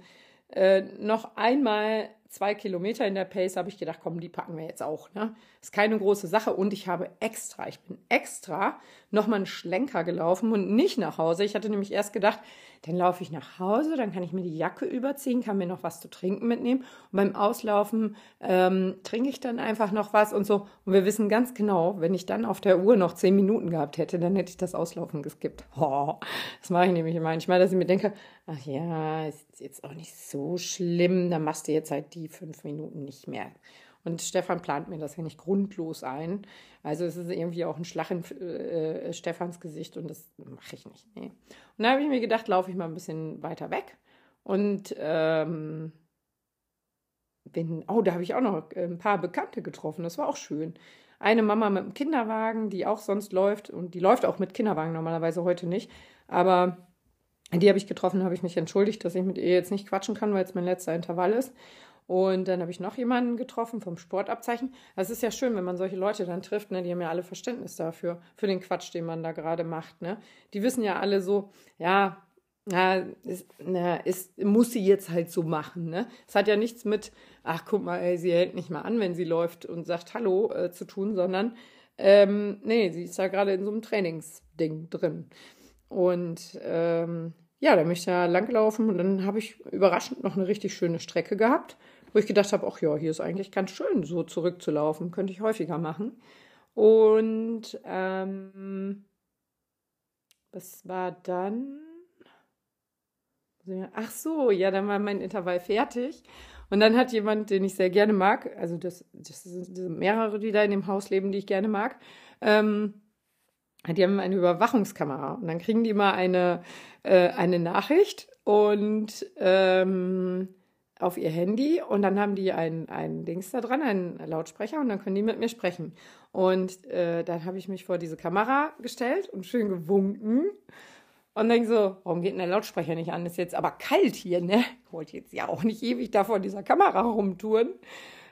äh, noch einmal zwei Kilometer in der Pace habe ich gedacht, komm, die packen wir jetzt auch. Ne? Ist keine große Sache und ich habe extra, ich bin extra nochmal einen Schlenker gelaufen und nicht nach Hause. Ich hatte nämlich erst gedacht, dann laufe ich nach Hause, dann kann ich mir die Jacke überziehen, kann mir noch was zu trinken mitnehmen und beim Auslaufen ähm, trinke ich dann einfach noch was und so. Und wir wissen ganz genau, wenn ich dann auf der Uhr noch zehn Minuten gehabt hätte, dann hätte ich das Auslaufen geskippt. Oh, das mache ich nämlich manchmal, dass ich mir denke, ach ja, ist jetzt auch nicht so schlimm, dann machst du jetzt halt die fünf Minuten nicht mehr. Und Stefan plant mir das ja nicht grundlos ein. Also es ist irgendwie auch ein Schlag in äh, Stefans Gesicht und das mache ich nicht. Nee. Und da habe ich mir gedacht, laufe ich mal ein bisschen weiter weg. Und ähm, bin, oh, da habe ich auch noch ein paar Bekannte getroffen. Das war auch schön. Eine Mama mit einem Kinderwagen, die auch sonst läuft und die läuft auch mit Kinderwagen normalerweise heute nicht. Aber die habe ich getroffen, habe ich mich entschuldigt, dass ich mit ihr jetzt nicht quatschen kann, weil es mein letzter Intervall ist. Und dann habe ich noch jemanden getroffen vom Sportabzeichen. Das ist ja schön, wenn man solche Leute dann trifft, ne? die haben ja alle Verständnis dafür, für den Quatsch, den man da gerade macht. Ne? Die wissen ja alle so, ja, na, ist, na, ist, muss sie jetzt halt so machen. Ne? Es hat ja nichts mit, ach guck mal, ey, sie hält nicht mal an, wenn sie läuft und sagt Hallo äh, zu tun, sondern ähm, nee, sie ist da gerade in so einem Trainingsding drin. Und ähm, ja, da möchte ich da langlaufen und dann habe ich überraschend noch eine richtig schöne Strecke gehabt, wo ich gedacht habe, ach ja, hier ist eigentlich ganz schön, so zurückzulaufen, könnte ich häufiger machen. Und ähm, was war dann? Ach so, ja, dann war mein Intervall fertig. Und dann hat jemand, den ich sehr gerne mag, also das, das sind mehrere, die da in dem Haus leben, die ich gerne mag, ähm, die haben eine Überwachungskamera und dann kriegen die mal eine, äh, eine Nachricht und ähm, auf ihr Handy und dann haben die ein, ein Dings da dran, einen Lautsprecher und dann können die mit mir sprechen. Und äh, dann habe ich mich vor diese Kamera gestellt und schön gewunken und denke so, warum geht denn der Lautsprecher nicht an? Ist jetzt aber kalt hier, ne? Ich wollte jetzt ja auch nicht ewig da vor dieser Kamera rumtouren.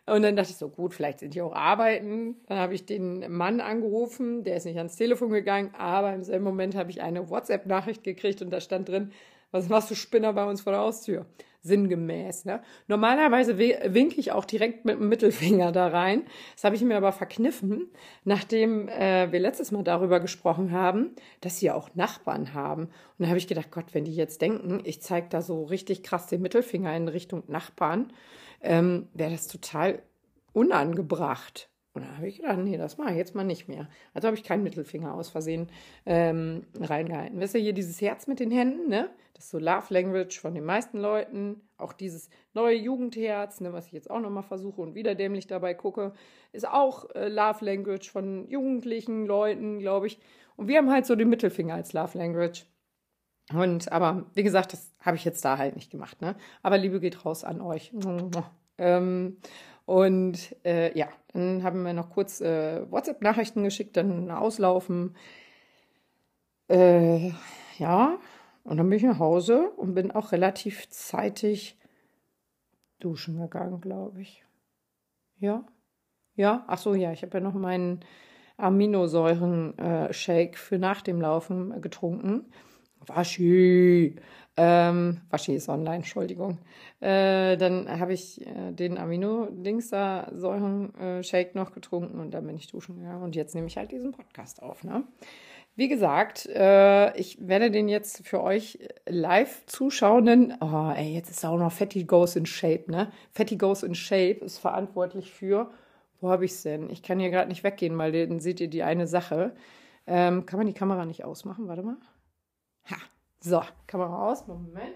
Und dann dachte ich so, gut, vielleicht sind die auch arbeiten. Dann habe ich den Mann angerufen, der ist nicht ans Telefon gegangen, aber im selben Moment habe ich eine WhatsApp-Nachricht gekriegt und da stand drin, Was machst du Spinner bei uns vor der Haustür? Sinngemäß. Ne? Normalerweise winke ich auch direkt mit dem Mittelfinger da rein. Das habe ich mir aber verkniffen, nachdem äh, wir letztes Mal darüber gesprochen haben, dass sie auch Nachbarn haben. Und da habe ich gedacht, Gott, wenn die jetzt denken, ich zeige da so richtig krass den Mittelfinger in Richtung Nachbarn, ähm, wäre das total unangebracht. Und dann habe ich gedacht, nee, das mache ich jetzt mal nicht mehr. Also habe ich keinen Mittelfinger aus Versehen ähm, reingehalten. Wisst ihr hier dieses Herz mit den Händen, ne? Das ist so Love Language von den meisten Leuten. Auch dieses neue Jugendherz, ne, was ich jetzt auch nochmal versuche und wieder dämlich dabei gucke, ist auch äh, Love Language von jugendlichen Leuten, glaube ich. Und wir haben halt so den Mittelfinger als Love Language. Und aber wie gesagt, das habe ich jetzt da halt nicht gemacht. Ne? Aber Liebe geht raus an euch. Ähm, und äh, ja, dann haben wir noch kurz äh, WhatsApp-Nachrichten geschickt, dann auslaufen. Äh, ja, und dann bin ich nach Hause und bin auch relativ zeitig duschen gegangen, glaube ich. Ja, ja, ach so, ja, ich habe ja noch meinen Aminosäuren-Shake für nach dem Laufen getrunken. Waschi. Ähm, Waschi ist online, Entschuldigung. Äh, dann habe ich äh, den Amino-Dings-Säuren-Shake noch getrunken und dann bin ich duschen gegangen. Und jetzt nehme ich halt diesen Podcast auf. Ne? Wie gesagt, äh, ich werde den jetzt für euch live zuschauen. Oh, ey, jetzt ist auch noch Fatty Goes in Shape, ne? Fatty Goes in Shape ist verantwortlich für. Wo habe ich es denn? Ich kann hier gerade nicht weggehen, weil dann seht ihr die eine Sache. Ähm, kann man die Kamera nicht ausmachen? Warte mal. Ha. So, Kamera aus. Moment.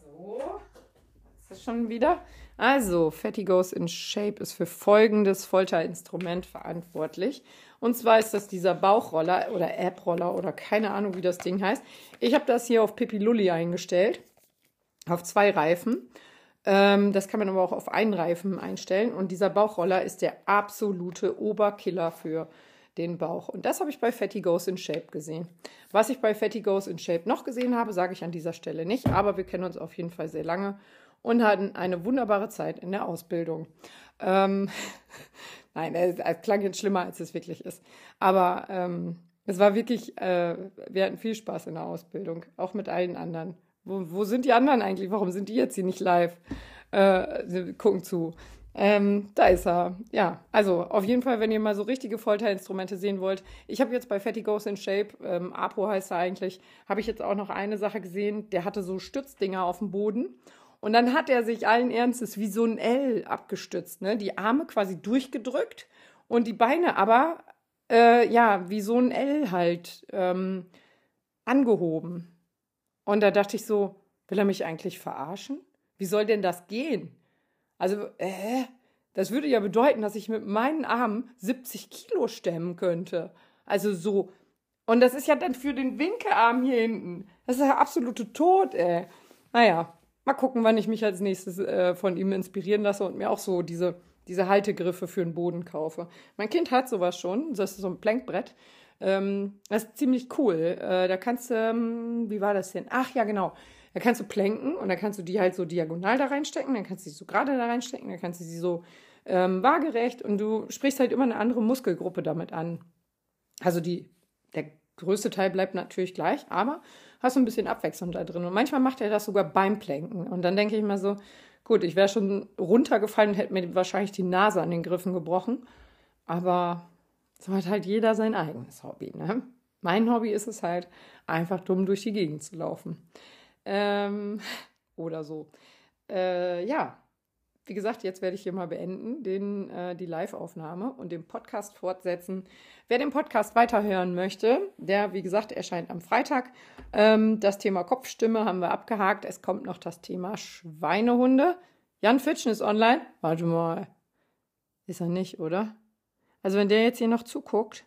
So. Ist das schon wieder? Also, Fatty Goes in Shape ist für folgendes Folterinstrument verantwortlich. Und zwar ist das dieser Bauchroller oder App-Roller oder keine Ahnung, wie das Ding heißt. Ich habe das hier auf Pipi Lulli eingestellt, auf zwei Reifen. Ähm, das kann man aber auch auf einen Reifen einstellen. Und dieser Bauchroller ist der absolute Oberkiller für den Bauch. Und das habe ich bei Fatty Goes in Shape gesehen. Was ich bei Fatty Goes in Shape noch gesehen habe, sage ich an dieser Stelle nicht, aber wir kennen uns auf jeden Fall sehr lange und hatten eine wunderbare Zeit in der Ausbildung. Ähm, Nein, es, es, klang jetzt schlimmer, als es wirklich ist. Aber ähm, es war wirklich, äh, wir hatten viel Spaß in der Ausbildung, auch mit allen anderen. Wo, wo sind die anderen eigentlich? Warum sind die jetzt hier nicht live? Äh, gucken zu. Ähm, da ist er. Ja, also auf jeden Fall, wenn ihr mal so richtige Folterinstrumente sehen wollt. Ich habe jetzt bei Fatty Goes in Shape, ähm, Apo heißt er eigentlich, habe ich jetzt auch noch eine Sache gesehen. Der hatte so Stützdinger auf dem Boden und dann hat er sich allen Ernstes wie so ein L abgestützt, ne? Die Arme quasi durchgedrückt und die Beine aber, äh, ja, wie so ein L halt ähm, angehoben. Und da dachte ich so, will er mich eigentlich verarschen? Wie soll denn das gehen? Also, äh, das würde ja bedeuten, dass ich mit meinen Armen 70 Kilo stemmen könnte. Also so. Und das ist ja dann für den Winkearm hier hinten. Das ist ja absolute Tod, ey. Naja, Mal gucken, wann ich mich als nächstes äh, von ihm inspirieren lasse und mir auch so diese, diese Haltegriffe für den Boden kaufe. Mein Kind hat sowas schon. Das ist so ein Plankbrett. Ähm, das ist ziemlich cool. Äh, da kannst du, ähm, wie war das denn? Ach ja, genau. Da kannst du planken und dann kannst du die halt so diagonal da reinstecken, dann kannst du sie so gerade da reinstecken, dann kannst du sie so ähm, waagerecht und du sprichst halt immer eine andere Muskelgruppe damit an. Also die, der größte Teil bleibt natürlich gleich, aber hast du ein bisschen Abwechslung da drin. Und manchmal macht er das sogar beim Planken. Und dann denke ich mal so, gut, ich wäre schon runtergefallen und hätte mir wahrscheinlich die Nase an den Griffen gebrochen. Aber so hat halt jeder sein eigenes Hobby. Ne? Mein Hobby ist es halt, einfach dumm durch die Gegend zu laufen. Ähm, oder so. Äh, ja, wie gesagt, jetzt werde ich hier mal beenden, den, äh, die Live-Aufnahme und den Podcast fortsetzen. Wer den Podcast weiterhören möchte, der, wie gesagt, erscheint am Freitag. Ähm, das Thema Kopfstimme haben wir abgehakt. Es kommt noch das Thema Schweinehunde. Jan Fitschen ist online. Warte mal. Ist er nicht, oder? Also, wenn der jetzt hier noch zuguckt,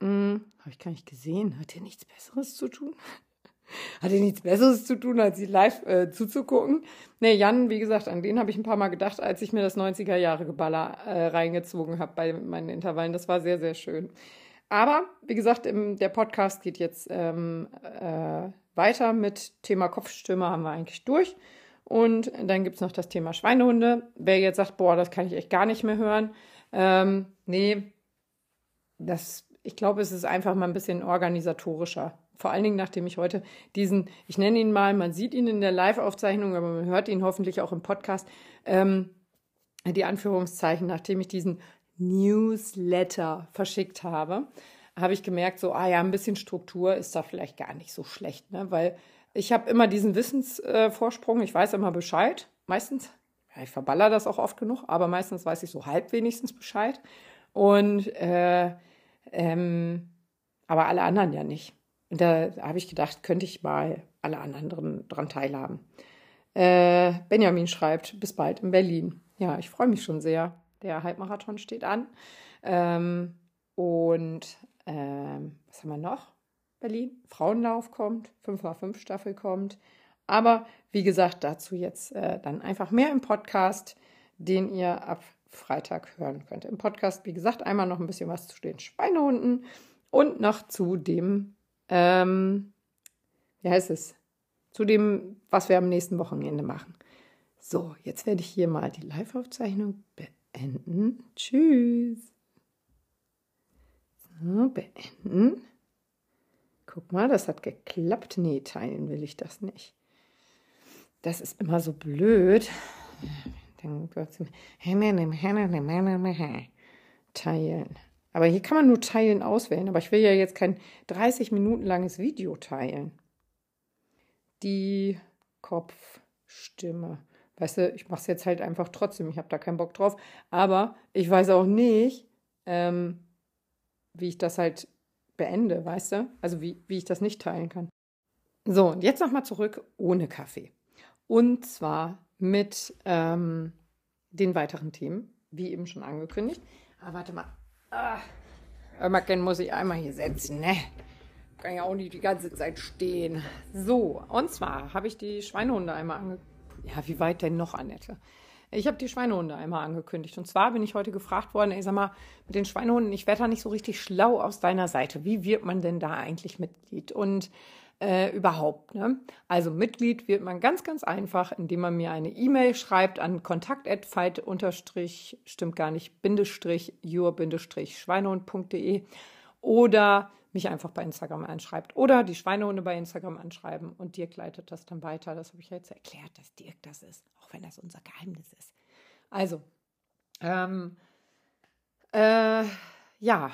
hm, habe ich gar nicht gesehen. Hat er nichts Besseres zu tun? Hat er nichts Besseres zu tun, als sie live äh, zuzugucken? Nee, Jan, wie gesagt, an den habe ich ein paar Mal gedacht, als ich mir das 90er-Jahre-Geballer äh, reingezogen habe bei meinen Intervallen. Das war sehr, sehr schön. Aber, wie gesagt, im, der Podcast geht jetzt ähm, äh, weiter mit Thema Kopfstimme, haben wir eigentlich durch. Und dann gibt es noch das Thema Schweinehunde. Wer jetzt sagt, boah, das kann ich echt gar nicht mehr hören. Ähm, nee, das, ich glaube, es ist einfach mal ein bisschen organisatorischer Vor allen Dingen, nachdem ich heute diesen, ich nenne ihn mal, man sieht ihn in der Live-Aufzeichnung, aber man hört ihn hoffentlich auch im Podcast, ähm, die Anführungszeichen, nachdem ich diesen Newsletter verschickt habe, habe ich gemerkt, so, ah ja, ein bisschen Struktur ist da vielleicht gar nicht so schlecht, ne? weil ich habe immer diesen Wissensvorsprung, ich weiß immer Bescheid, meistens, ja, ich verballer das auch oft genug, aber meistens weiß ich so halb wenigstens Bescheid. Und äh, ähm, aber alle anderen ja nicht. Und da habe ich gedacht, könnte ich mal alle anderen dran teilhaben. Äh, Benjamin schreibt, bis bald in Berlin. Ja, ich freue mich schon sehr. Der Halbmarathon steht an. Ähm, und ähm, was haben wir noch? Berlin. Frauenlauf kommt, 5x5 Staffel kommt. Aber wie gesagt, dazu jetzt äh, dann einfach mehr im Podcast, den ihr ab Freitag hören könnt. Im Podcast, wie gesagt, einmal noch ein bisschen was zu den Schweinehunden und noch zu dem, ähm, wie heißt es, zu dem, was wir am nächsten Wochenende machen. So, jetzt werde ich hier mal die Live-Aufzeichnung beenden. Tschüss. So, beenden. Guck mal, das hat geklappt. Nee, teilen will ich das nicht. Das ist immer so blöd. Teilen. Aber hier kann man nur teilen auswählen. Aber ich will ja jetzt kein 30 Minuten langes Video teilen. Die Kopfstimme. Weißt du, ich mache es jetzt halt einfach trotzdem. Ich habe da keinen Bock drauf. Aber ich weiß auch nicht, ähm, wie ich das halt beende, weißt du? Also wie, wie ich das nicht teilen kann. So, und jetzt nochmal zurück ohne Kaffee. Und zwar mit ähm, den weiteren Themen, wie eben schon angekündigt. Aber ah, warte mal. Ah, Ömmerken muss ich einmal hier setzen, ne? Kann ja auch nicht die ganze Zeit stehen. So, und zwar habe ich die Schweinehunde einmal angekündigt. Ja, wie weit denn noch, Annette? Ich habe die Schweinehunde einmal angekündigt. Und zwar bin ich heute gefragt worden, ey, sag mal, mit den Schweinehunden, ich werde da nicht so richtig schlau aus deiner Seite. Wie wird man denn da eigentlich Mitglied? Und äh, überhaupt. Ne? Also Mitglied wird man ganz, ganz einfach, indem man mir eine E-Mail schreibt an kontakt@fight unterstrich stimmt gar nicht Bindestrich your Bindestrich schweinehund.de oder mich einfach bei Instagram anschreibt oder die Schweinehunde bei Instagram anschreiben und Dirk leitet das dann weiter. Das habe ich jetzt erklärt, dass Dirk das ist, auch wenn das unser Geheimnis ist. Also, ähm, äh, ja,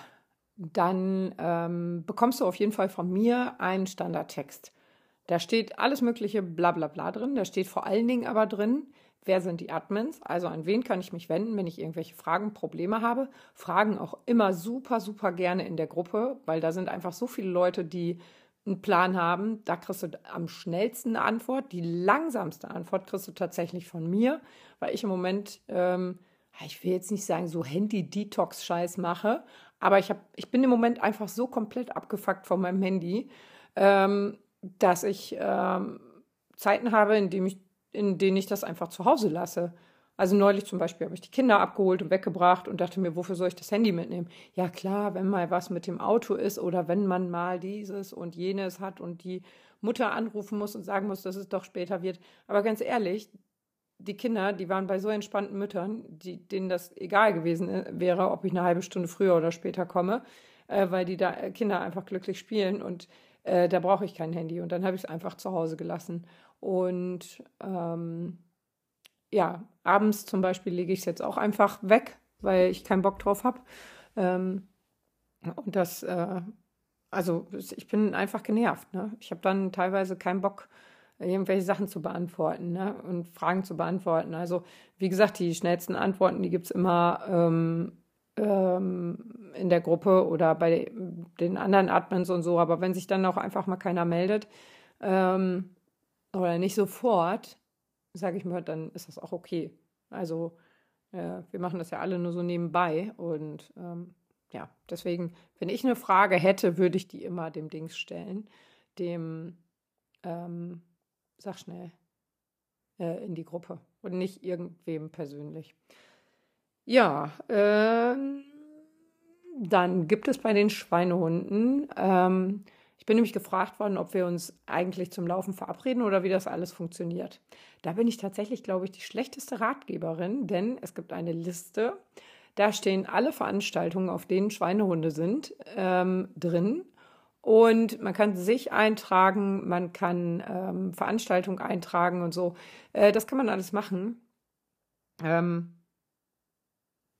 dann ähm, bekommst du auf jeden Fall von mir einen Standardtext. Da steht alles mögliche bla bla bla drin. Da steht vor allen Dingen aber drin, wer sind die Admins, also an wen kann ich mich wenden, wenn ich irgendwelche Fragen, Probleme habe. Fragen auch immer super, super gerne in der Gruppe, weil da sind einfach so viele Leute, die einen Plan haben. Da kriegst du am schnellsten eine Antwort. Die langsamste Antwort kriegst du tatsächlich von mir, weil ich im Moment, ähm, ich will jetzt nicht sagen, so Handy-Detox-Scheiß mache, aber ich, hab, ich bin im Moment einfach so komplett abgefuckt von meinem Handy, ähm, dass ich ähm, Zeiten habe, in, dem ich, in denen ich das einfach zu Hause lasse. Also neulich zum Beispiel habe ich die Kinder abgeholt und weggebracht und dachte mir, wofür soll ich das Handy mitnehmen? Ja klar, wenn mal was mit dem Auto ist oder wenn man mal dieses und jenes hat und die Mutter anrufen muss und sagen muss, dass es doch später wird. Aber ganz ehrlich, die Kinder, die waren bei so entspannten Müttern, die, denen das egal gewesen äh, wäre, ob ich eine halbe Stunde früher oder später komme, äh, weil die da äh, Kinder einfach glücklich spielen und äh, da brauche ich kein Handy. Und dann habe ich es einfach zu Hause gelassen. Und ähm, ja, abends zum Beispiel lege ich es jetzt auch einfach weg, weil ich keinen Bock drauf habe. Ähm, und das, äh, also ich bin einfach genervt. Ne? Ich habe dann teilweise keinen Bock, irgendwelche Sachen zu beantworten ne? und Fragen zu beantworten. Also wie gesagt, die schnellsten Antworten, die gibt es immer ähm, ähm, in der Gruppe oder bei den anderen Admins und so. Aber wenn sich dann auch einfach mal keiner meldet ähm, oder nicht sofort, sage ich mal, dann ist das auch okay. Also äh, wir machen das ja alle nur so nebenbei und ähm, ja, deswegen, wenn ich eine Frage hätte, würde ich die immer dem Dings stellen, dem ähm, sag schnell, äh, in die Gruppe und nicht irgendwem persönlich. Ja, äh, dann gibt es bei den Schweinehunden, ähm, ich bin nämlich gefragt worden, ob wir uns eigentlich zum Laufen verabreden oder wie das alles funktioniert. Da bin ich tatsächlich, glaube ich, die schlechteste Ratgeberin, denn es gibt eine Liste, da stehen alle Veranstaltungen, auf denen Schweinehunde sind, ähm, drin. Und man kann sich eintragen, man kann ähm, Veranstaltungen eintragen und so. Äh, das kann man alles machen. Ähm,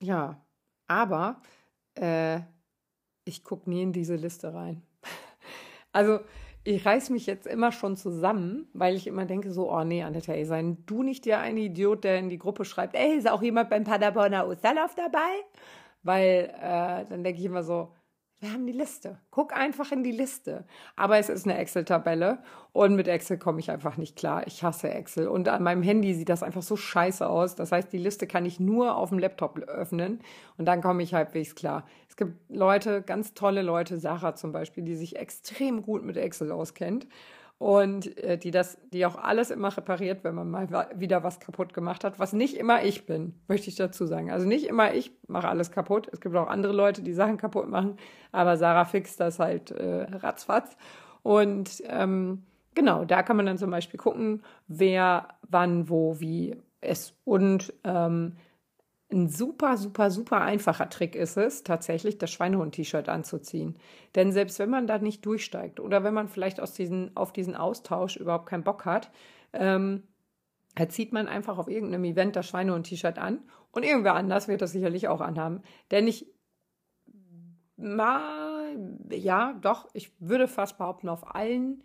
ja, aber äh, ich gucke nie in diese Liste rein. also ich reiß mich jetzt immer schon zusammen, weil ich immer denke so, oh nee, Annette, ey, sei du nicht der eine Idiot, der in die Gruppe schreibt, ey, ist auch jemand beim Paderborner Osterlauf dabei? Weil äh, dann denke ich immer so, wir haben die Liste. Guck einfach in die Liste. Aber es ist eine Excel-Tabelle und mit Excel komme ich einfach nicht klar. Ich hasse Excel. Und an meinem Handy sieht das einfach so scheiße aus. Das heißt, die Liste kann ich nur auf dem Laptop öffnen und dann komme ich halbwegs klar. Es gibt Leute, ganz tolle Leute, Sarah zum Beispiel, die sich extrem gut mit Excel auskennt und äh, die das, die auch alles immer repariert, wenn man mal wieder was kaputt gemacht hat, was nicht immer ich bin, möchte ich dazu sagen. Also nicht immer ich mache alles kaputt. Es gibt auch andere Leute, die Sachen kaputt machen, aber Sarah fixt das halt äh, ratzfatz. Und ähm, genau, da kann man dann zum Beispiel gucken, wer wann, wo, wie ist. Und ähm, ein super, super, super einfacher Trick ist es, tatsächlich das Schweinehund-T-Shirt anzuziehen. Denn selbst wenn man da nicht durchsteigt oder wenn man vielleicht aus diesen, auf diesen Austausch überhaupt keinen Bock hat, ähm, zieht man einfach auf irgendeinem Event das Schweinehund-T-Shirt an und irgendwer anders wird das sicherlich auch anhaben. Denn ich, mal, ja, doch, ich würde fast behaupten, auf allen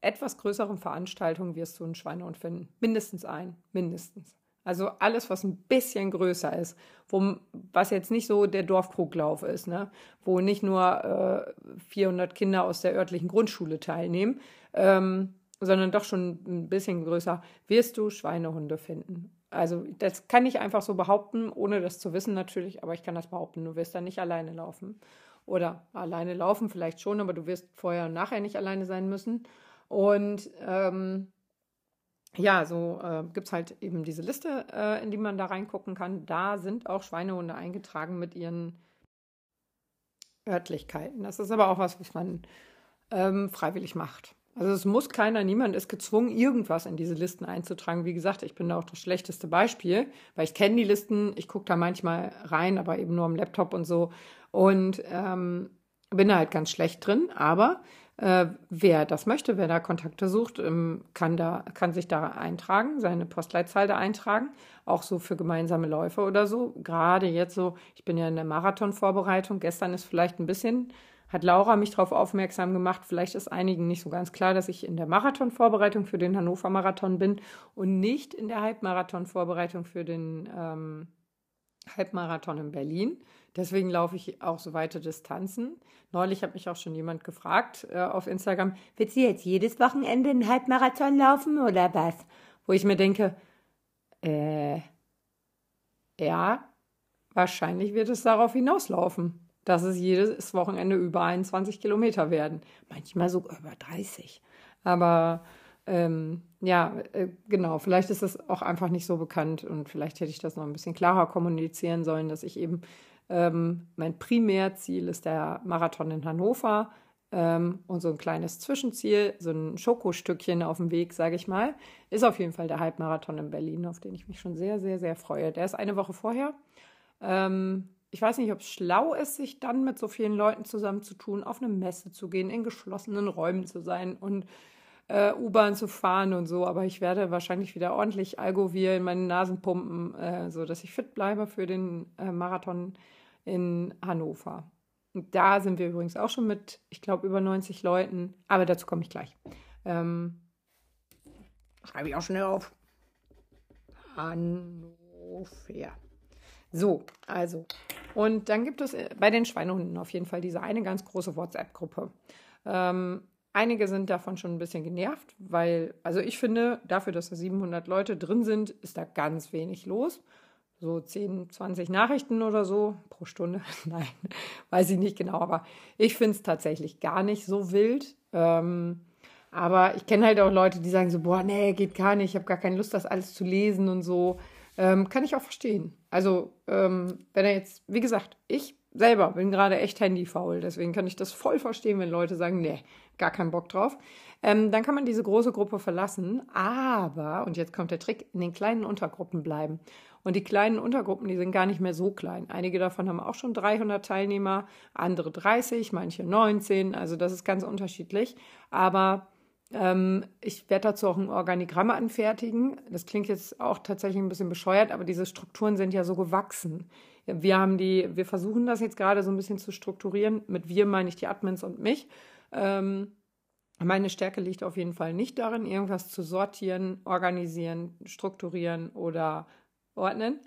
etwas größeren Veranstaltungen wirst du einen Schweinehund finden. Mindestens ein, mindestens. Also alles, was ein bisschen größer ist, wo, was jetzt nicht so der Dorfkruglauf ist, ne? wo nicht nur äh, 400 Kinder aus der örtlichen Grundschule teilnehmen, ähm, sondern doch schon ein bisschen größer, wirst du Schweinehunde finden. Also das kann ich einfach so behaupten, ohne das zu wissen natürlich, aber ich kann das behaupten. Du wirst da nicht alleine laufen. Oder alleine laufen vielleicht schon, aber du wirst vorher und nachher nicht alleine sein müssen. Und ähm, ja, so äh, gibt es halt eben diese Liste, äh, in die man da reingucken kann. Da sind auch Schweinehunde eingetragen mit ihren Örtlichkeiten. Das ist aber auch was, was man ähm, freiwillig macht. Also es muss keiner, niemand ist gezwungen, irgendwas in diese Listen einzutragen. Wie gesagt, ich bin da auch das schlechteste Beispiel, weil ich kenne die Listen, ich gucke da manchmal rein, aber eben nur am Laptop und so. Und ähm, bin da halt ganz schlecht drin, aber äh, wer das möchte, wer da Kontakte sucht, ähm, kann, da, kann sich da eintragen, seine Postleitzahl da eintragen, auch so für gemeinsame Läufe oder so. Gerade jetzt so, ich bin ja in der Marathonvorbereitung, gestern ist vielleicht ein bisschen, hat Laura mich darauf aufmerksam gemacht, vielleicht ist einigen nicht so ganz klar, dass ich in der Marathonvorbereitung für den Hannover Marathon bin und nicht in der Halbmarathonvorbereitung für den ähm, Halbmarathon in Berlin. Deswegen laufe ich auch so weite Distanzen. Neulich hat mich auch schon jemand gefragt äh, auf Instagram, willst du jetzt jedes Wochenende einen Halbmarathon laufen oder was? Wo ich mir denke, äh, ja, wahrscheinlich wird es darauf hinauslaufen, dass es jedes Wochenende über 21 Kilometer werden. Manchmal sogar über 30. Aber ähm, ja, äh, genau, vielleicht ist das auch einfach nicht so bekannt und vielleicht hätte ich das noch ein bisschen klarer kommunizieren sollen, dass ich eben ähm, mein Primärziel ist der Marathon in Hannover ähm, und so ein kleines Zwischenziel, so ein Schokostückchen auf dem Weg, sage ich mal, ist auf jeden Fall der Halbmarathon in Berlin, auf den ich mich schon sehr, sehr, sehr freue. Der ist eine Woche vorher. Ähm, ich weiß nicht, ob es schlau ist, sich dann mit so vielen Leuten zusammenzutun, auf eine Messe zu gehen, in geschlossenen Räumen zu sein und äh, U-Bahn zu fahren und so, aber ich werde wahrscheinlich wieder ordentlich Algovir in meine Nasen pumpen, äh, so dass ich fit bleibe für den äh, Marathon in Hannover. Und da sind wir übrigens auch schon mit, ich glaube, über 90 Leuten, aber dazu komme ich gleich. Ähm, schreibe ich auch schnell auf. Hannover. So, also. Und dann gibt es äh, bei den Schweinehunden auf jeden Fall diese eine ganz große WhatsApp-Gruppe. Ähm, einige sind davon schon ein bisschen genervt, weil, also ich finde, dafür, dass da 700 Leute drin sind, ist da ganz wenig los so 10, 20 Nachrichten oder so pro Stunde. Nein, weiß ich nicht genau, aber ich finde es tatsächlich gar nicht so wild. Ähm, aber ich kenne halt auch Leute, die sagen so, boah, nee, geht gar nicht, ich habe gar keine Lust, das alles zu lesen und so. Ähm, kann ich auch verstehen. Also, ähm, wenn er jetzt, wie gesagt, ich selber bin gerade echt handyfaul, deswegen kann ich das voll verstehen, wenn Leute sagen, nee, gar keinen Bock drauf. Ähm, dann kann man diese große Gruppe verlassen, aber, und jetzt kommt der Trick, in den kleinen Untergruppen bleiben. Und die kleinen Untergruppen, die sind gar nicht mehr so klein. Einige davon haben auch schon 300 Teilnehmer, andere 30, manche 19. Also das ist ganz unterschiedlich. Aber ähm, ich werde dazu auch ein Organigramm anfertigen. Das klingt jetzt auch tatsächlich ein bisschen bescheuert, aber diese Strukturen sind ja so gewachsen. Wir haben die, wir versuchen das jetzt gerade so ein bisschen zu strukturieren. Mit wir meine ich die Admins und mich. Ähm, meine Stärke liegt auf jeden Fall nicht darin, irgendwas zu sortieren, organisieren, strukturieren oder ordnen.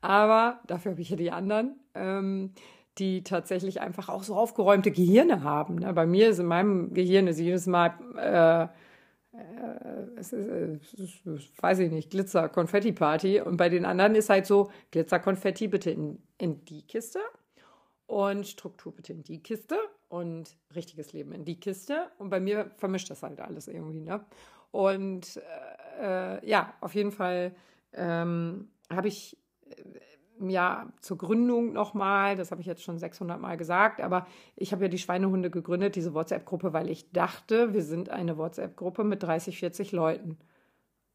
Aber dafür habe ich ja die anderen, ähm, die tatsächlich einfach auch so aufgeräumte Gehirne haben. Ne? Bei mir ist in meinem Gehirn ist jedes Mal, äh, äh, es ist, es ist, weiß ich nicht, Glitzer, Konfetti-Party. Und bei den anderen ist halt so, Glitzer, Konfetti bitte in, in die Kiste und Struktur bitte in die Kiste und richtiges Leben in die Kiste. Und bei mir vermischt das halt alles irgendwie. Ne? Und äh, äh ja, auf jeden Fall ähm, habe ich äh, ja zur Gründung nochmal, das habe ich jetzt schon 600 Mal gesagt, aber ich habe ja die Schweinehunde gegründet, diese WhatsApp-Gruppe, weil ich dachte, wir sind eine WhatsApp-Gruppe mit 30, 40 Leuten.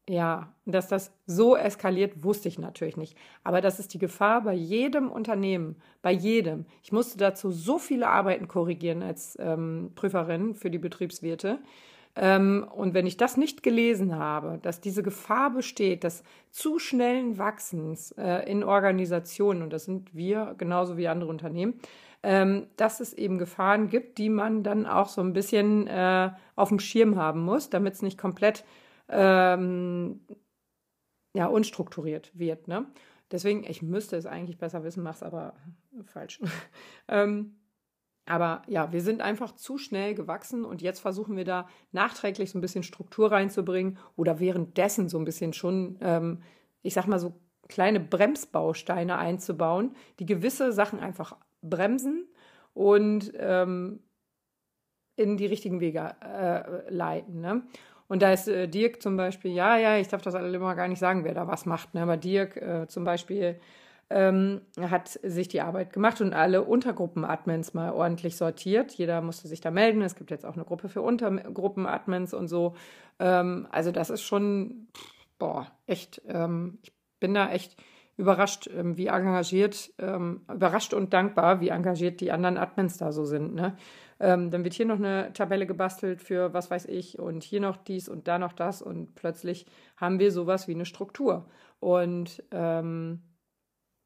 Ja, dass das so eskaliert, wusste ich natürlich nicht. Aber das ist die Gefahr bei jedem Unternehmen, bei jedem. Ich musste dazu so viele Arbeiten korrigieren als ähm, Prüferin für die Betriebswirte. Ähm, und wenn ich das nicht gelesen habe, dass diese Gefahr besteht, dass zu schnellen Wachsens äh, in Organisationen, und das sind wir genauso wie andere Unternehmen, ähm, dass es eben Gefahren gibt, die man dann auch so ein bisschen äh, auf dem Schirm haben muss, damit es nicht komplett ähm, ja, unstrukturiert wird. Ne? Deswegen, ich müsste es eigentlich besser wissen, mache es aber falsch. ähm, aber ja, wir sind einfach zu schnell gewachsen und jetzt versuchen wir da nachträglich so ein bisschen Struktur reinzubringen oder währenddessen so ein bisschen schon, ähm, ich sag mal, so kleine Bremsbausteine einzubauen, die gewisse Sachen einfach bremsen und ähm, in die richtigen Wege äh, leiten. Ne? Und da ist äh, Dirk zum Beispiel, ja, ja, ich darf das alle immer gar nicht sagen, wer da was macht, ne? aber Dirk äh, zum Beispiel ähm, hat sich die Arbeit gemacht und alle Untergruppen-Admins mal ordentlich sortiert. Jeder musste sich da melden. Es gibt jetzt auch eine Gruppe für Untergruppen-Admins und so. Ähm, also das ist schon, boah, echt, ähm, ich bin da echt überrascht, ähm, wie engagiert, ähm, überrascht und dankbar, wie engagiert die anderen Admins da so sind. Ne? Ähm, dann wird hier noch eine Tabelle gebastelt für was weiß ich und hier noch dies und da noch das und plötzlich haben wir sowas wie eine Struktur. Und ähm,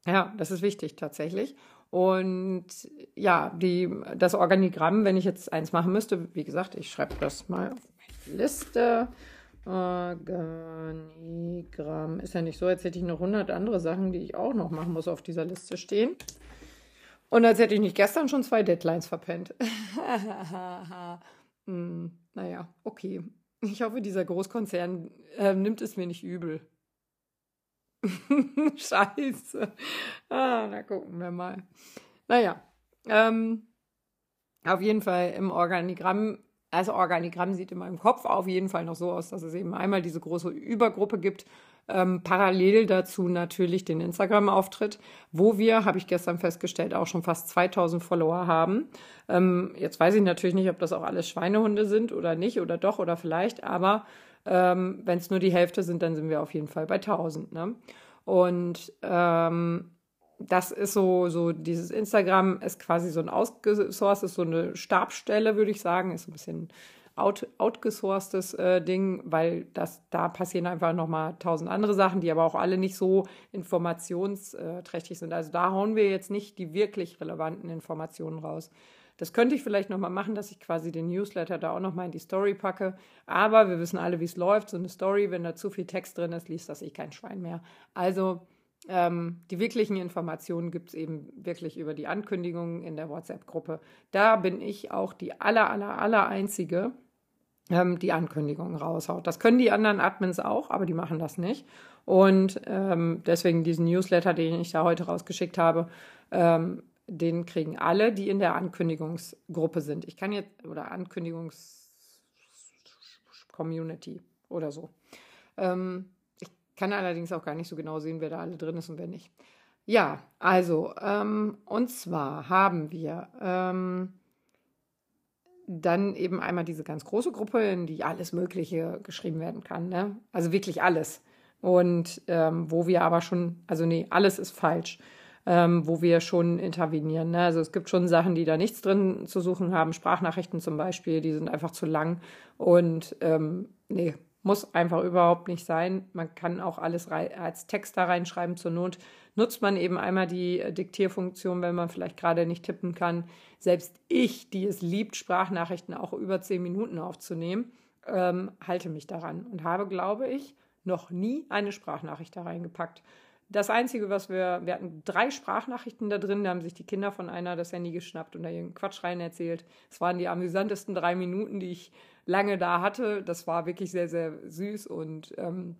ja, das ist wichtig tatsächlich. Und ja, die, das Organigramm, wenn ich jetzt eins machen müsste, wie gesagt, ich schreibe das mal auf meine Liste. Organigramm. Ist ja nicht so, als hätte ich noch 100 andere Sachen, die ich auch noch machen muss, auf dieser Liste stehen. Und als hätte ich nicht gestern schon zwei Deadlines verpennt. hm, naja, okay. Ich hoffe, dieser Großkonzern äh, nimmt es mir nicht übel. Scheiße. Ah, na gucken wir mal. Naja, ähm, auf jeden Fall im Organigramm, also Organigramm sieht in meinem Kopf auf jeden Fall noch so aus, dass es eben einmal diese große Übergruppe gibt, ähm, parallel dazu natürlich den Instagram-Auftritt, wo wir, habe ich gestern festgestellt, auch schon fast 2000 Follower haben. Ähm, jetzt weiß ich natürlich nicht, ob das auch alles Schweinehunde sind oder nicht oder doch oder vielleicht, aber ähm, Wenn es nur die Hälfte sind, dann sind wir auf jeden Fall bei 1000. Ne? Und ähm, das ist so, so dieses Instagram ist quasi so ein outgesourced, ist so eine Stabstelle, würde ich sagen, ist ein bisschen out, outgesourcedes äh, Ding, weil das, da passieren einfach nochmal tausend andere Sachen, die aber auch alle nicht so informationsträchtig sind. Also da hauen wir jetzt nicht die wirklich relevanten Informationen raus. Das könnte ich vielleicht nochmal machen, dass ich quasi den Newsletter da auch nochmal in die Story packe. Aber wir wissen alle, wie es läuft. So eine Story, wenn da zu viel Text drin ist, liest das eh kein Schwein mehr. Also ähm, die wirklichen Informationen gibt es eben wirklich über die Ankündigungen in der WhatsApp-Gruppe. Da bin ich auch die aller, aller, aller Einzige, ähm, die Ankündigungen raushaut. Das können die anderen Admins auch, aber die machen das nicht. Und ähm, deswegen diesen Newsletter, den ich da heute rausgeschickt habe, ähm, den kriegen alle, die in der Ankündigungsgruppe sind. Ich kann jetzt, oder Ankündigungs-Community oder so. Ähm, ich kann allerdings auch gar nicht so genau sehen, wer da alle drin ist und wer nicht. Ja, also, ähm, und zwar haben wir ähm, dann eben einmal diese ganz große Gruppe, in die alles Mögliche geschrieben werden kann. Ne? Also wirklich alles. Und ähm, wo wir aber schon, also nee, alles ist falsch, ähm, wo wir schon intervenieren. Ne? Also es gibt schon Sachen, die da nichts drin zu suchen haben. Sprachnachrichten zum Beispiel, die sind einfach zu lang. Und ähm, nee, muss einfach überhaupt nicht sein. Man kann auch alles als Text da reinschreiben. Zur Not nutzt man eben einmal die Diktierfunktion, wenn man vielleicht gerade nicht tippen kann. Selbst ich, die es liebt, Sprachnachrichten auch über zehn Minuten aufzunehmen, ähm, halte mich daran und habe, glaube ich, noch nie eine Sprachnachricht da reingepackt. Das Einzige, was wir, wir hatten drei Sprachnachrichten da drin, da haben sich die Kinder von einer das Handy geschnappt und da ihren Quatsch rein erzählt. Es waren die amüsantesten drei Minuten, die ich lange da hatte. Das war wirklich sehr, sehr süß und ähm,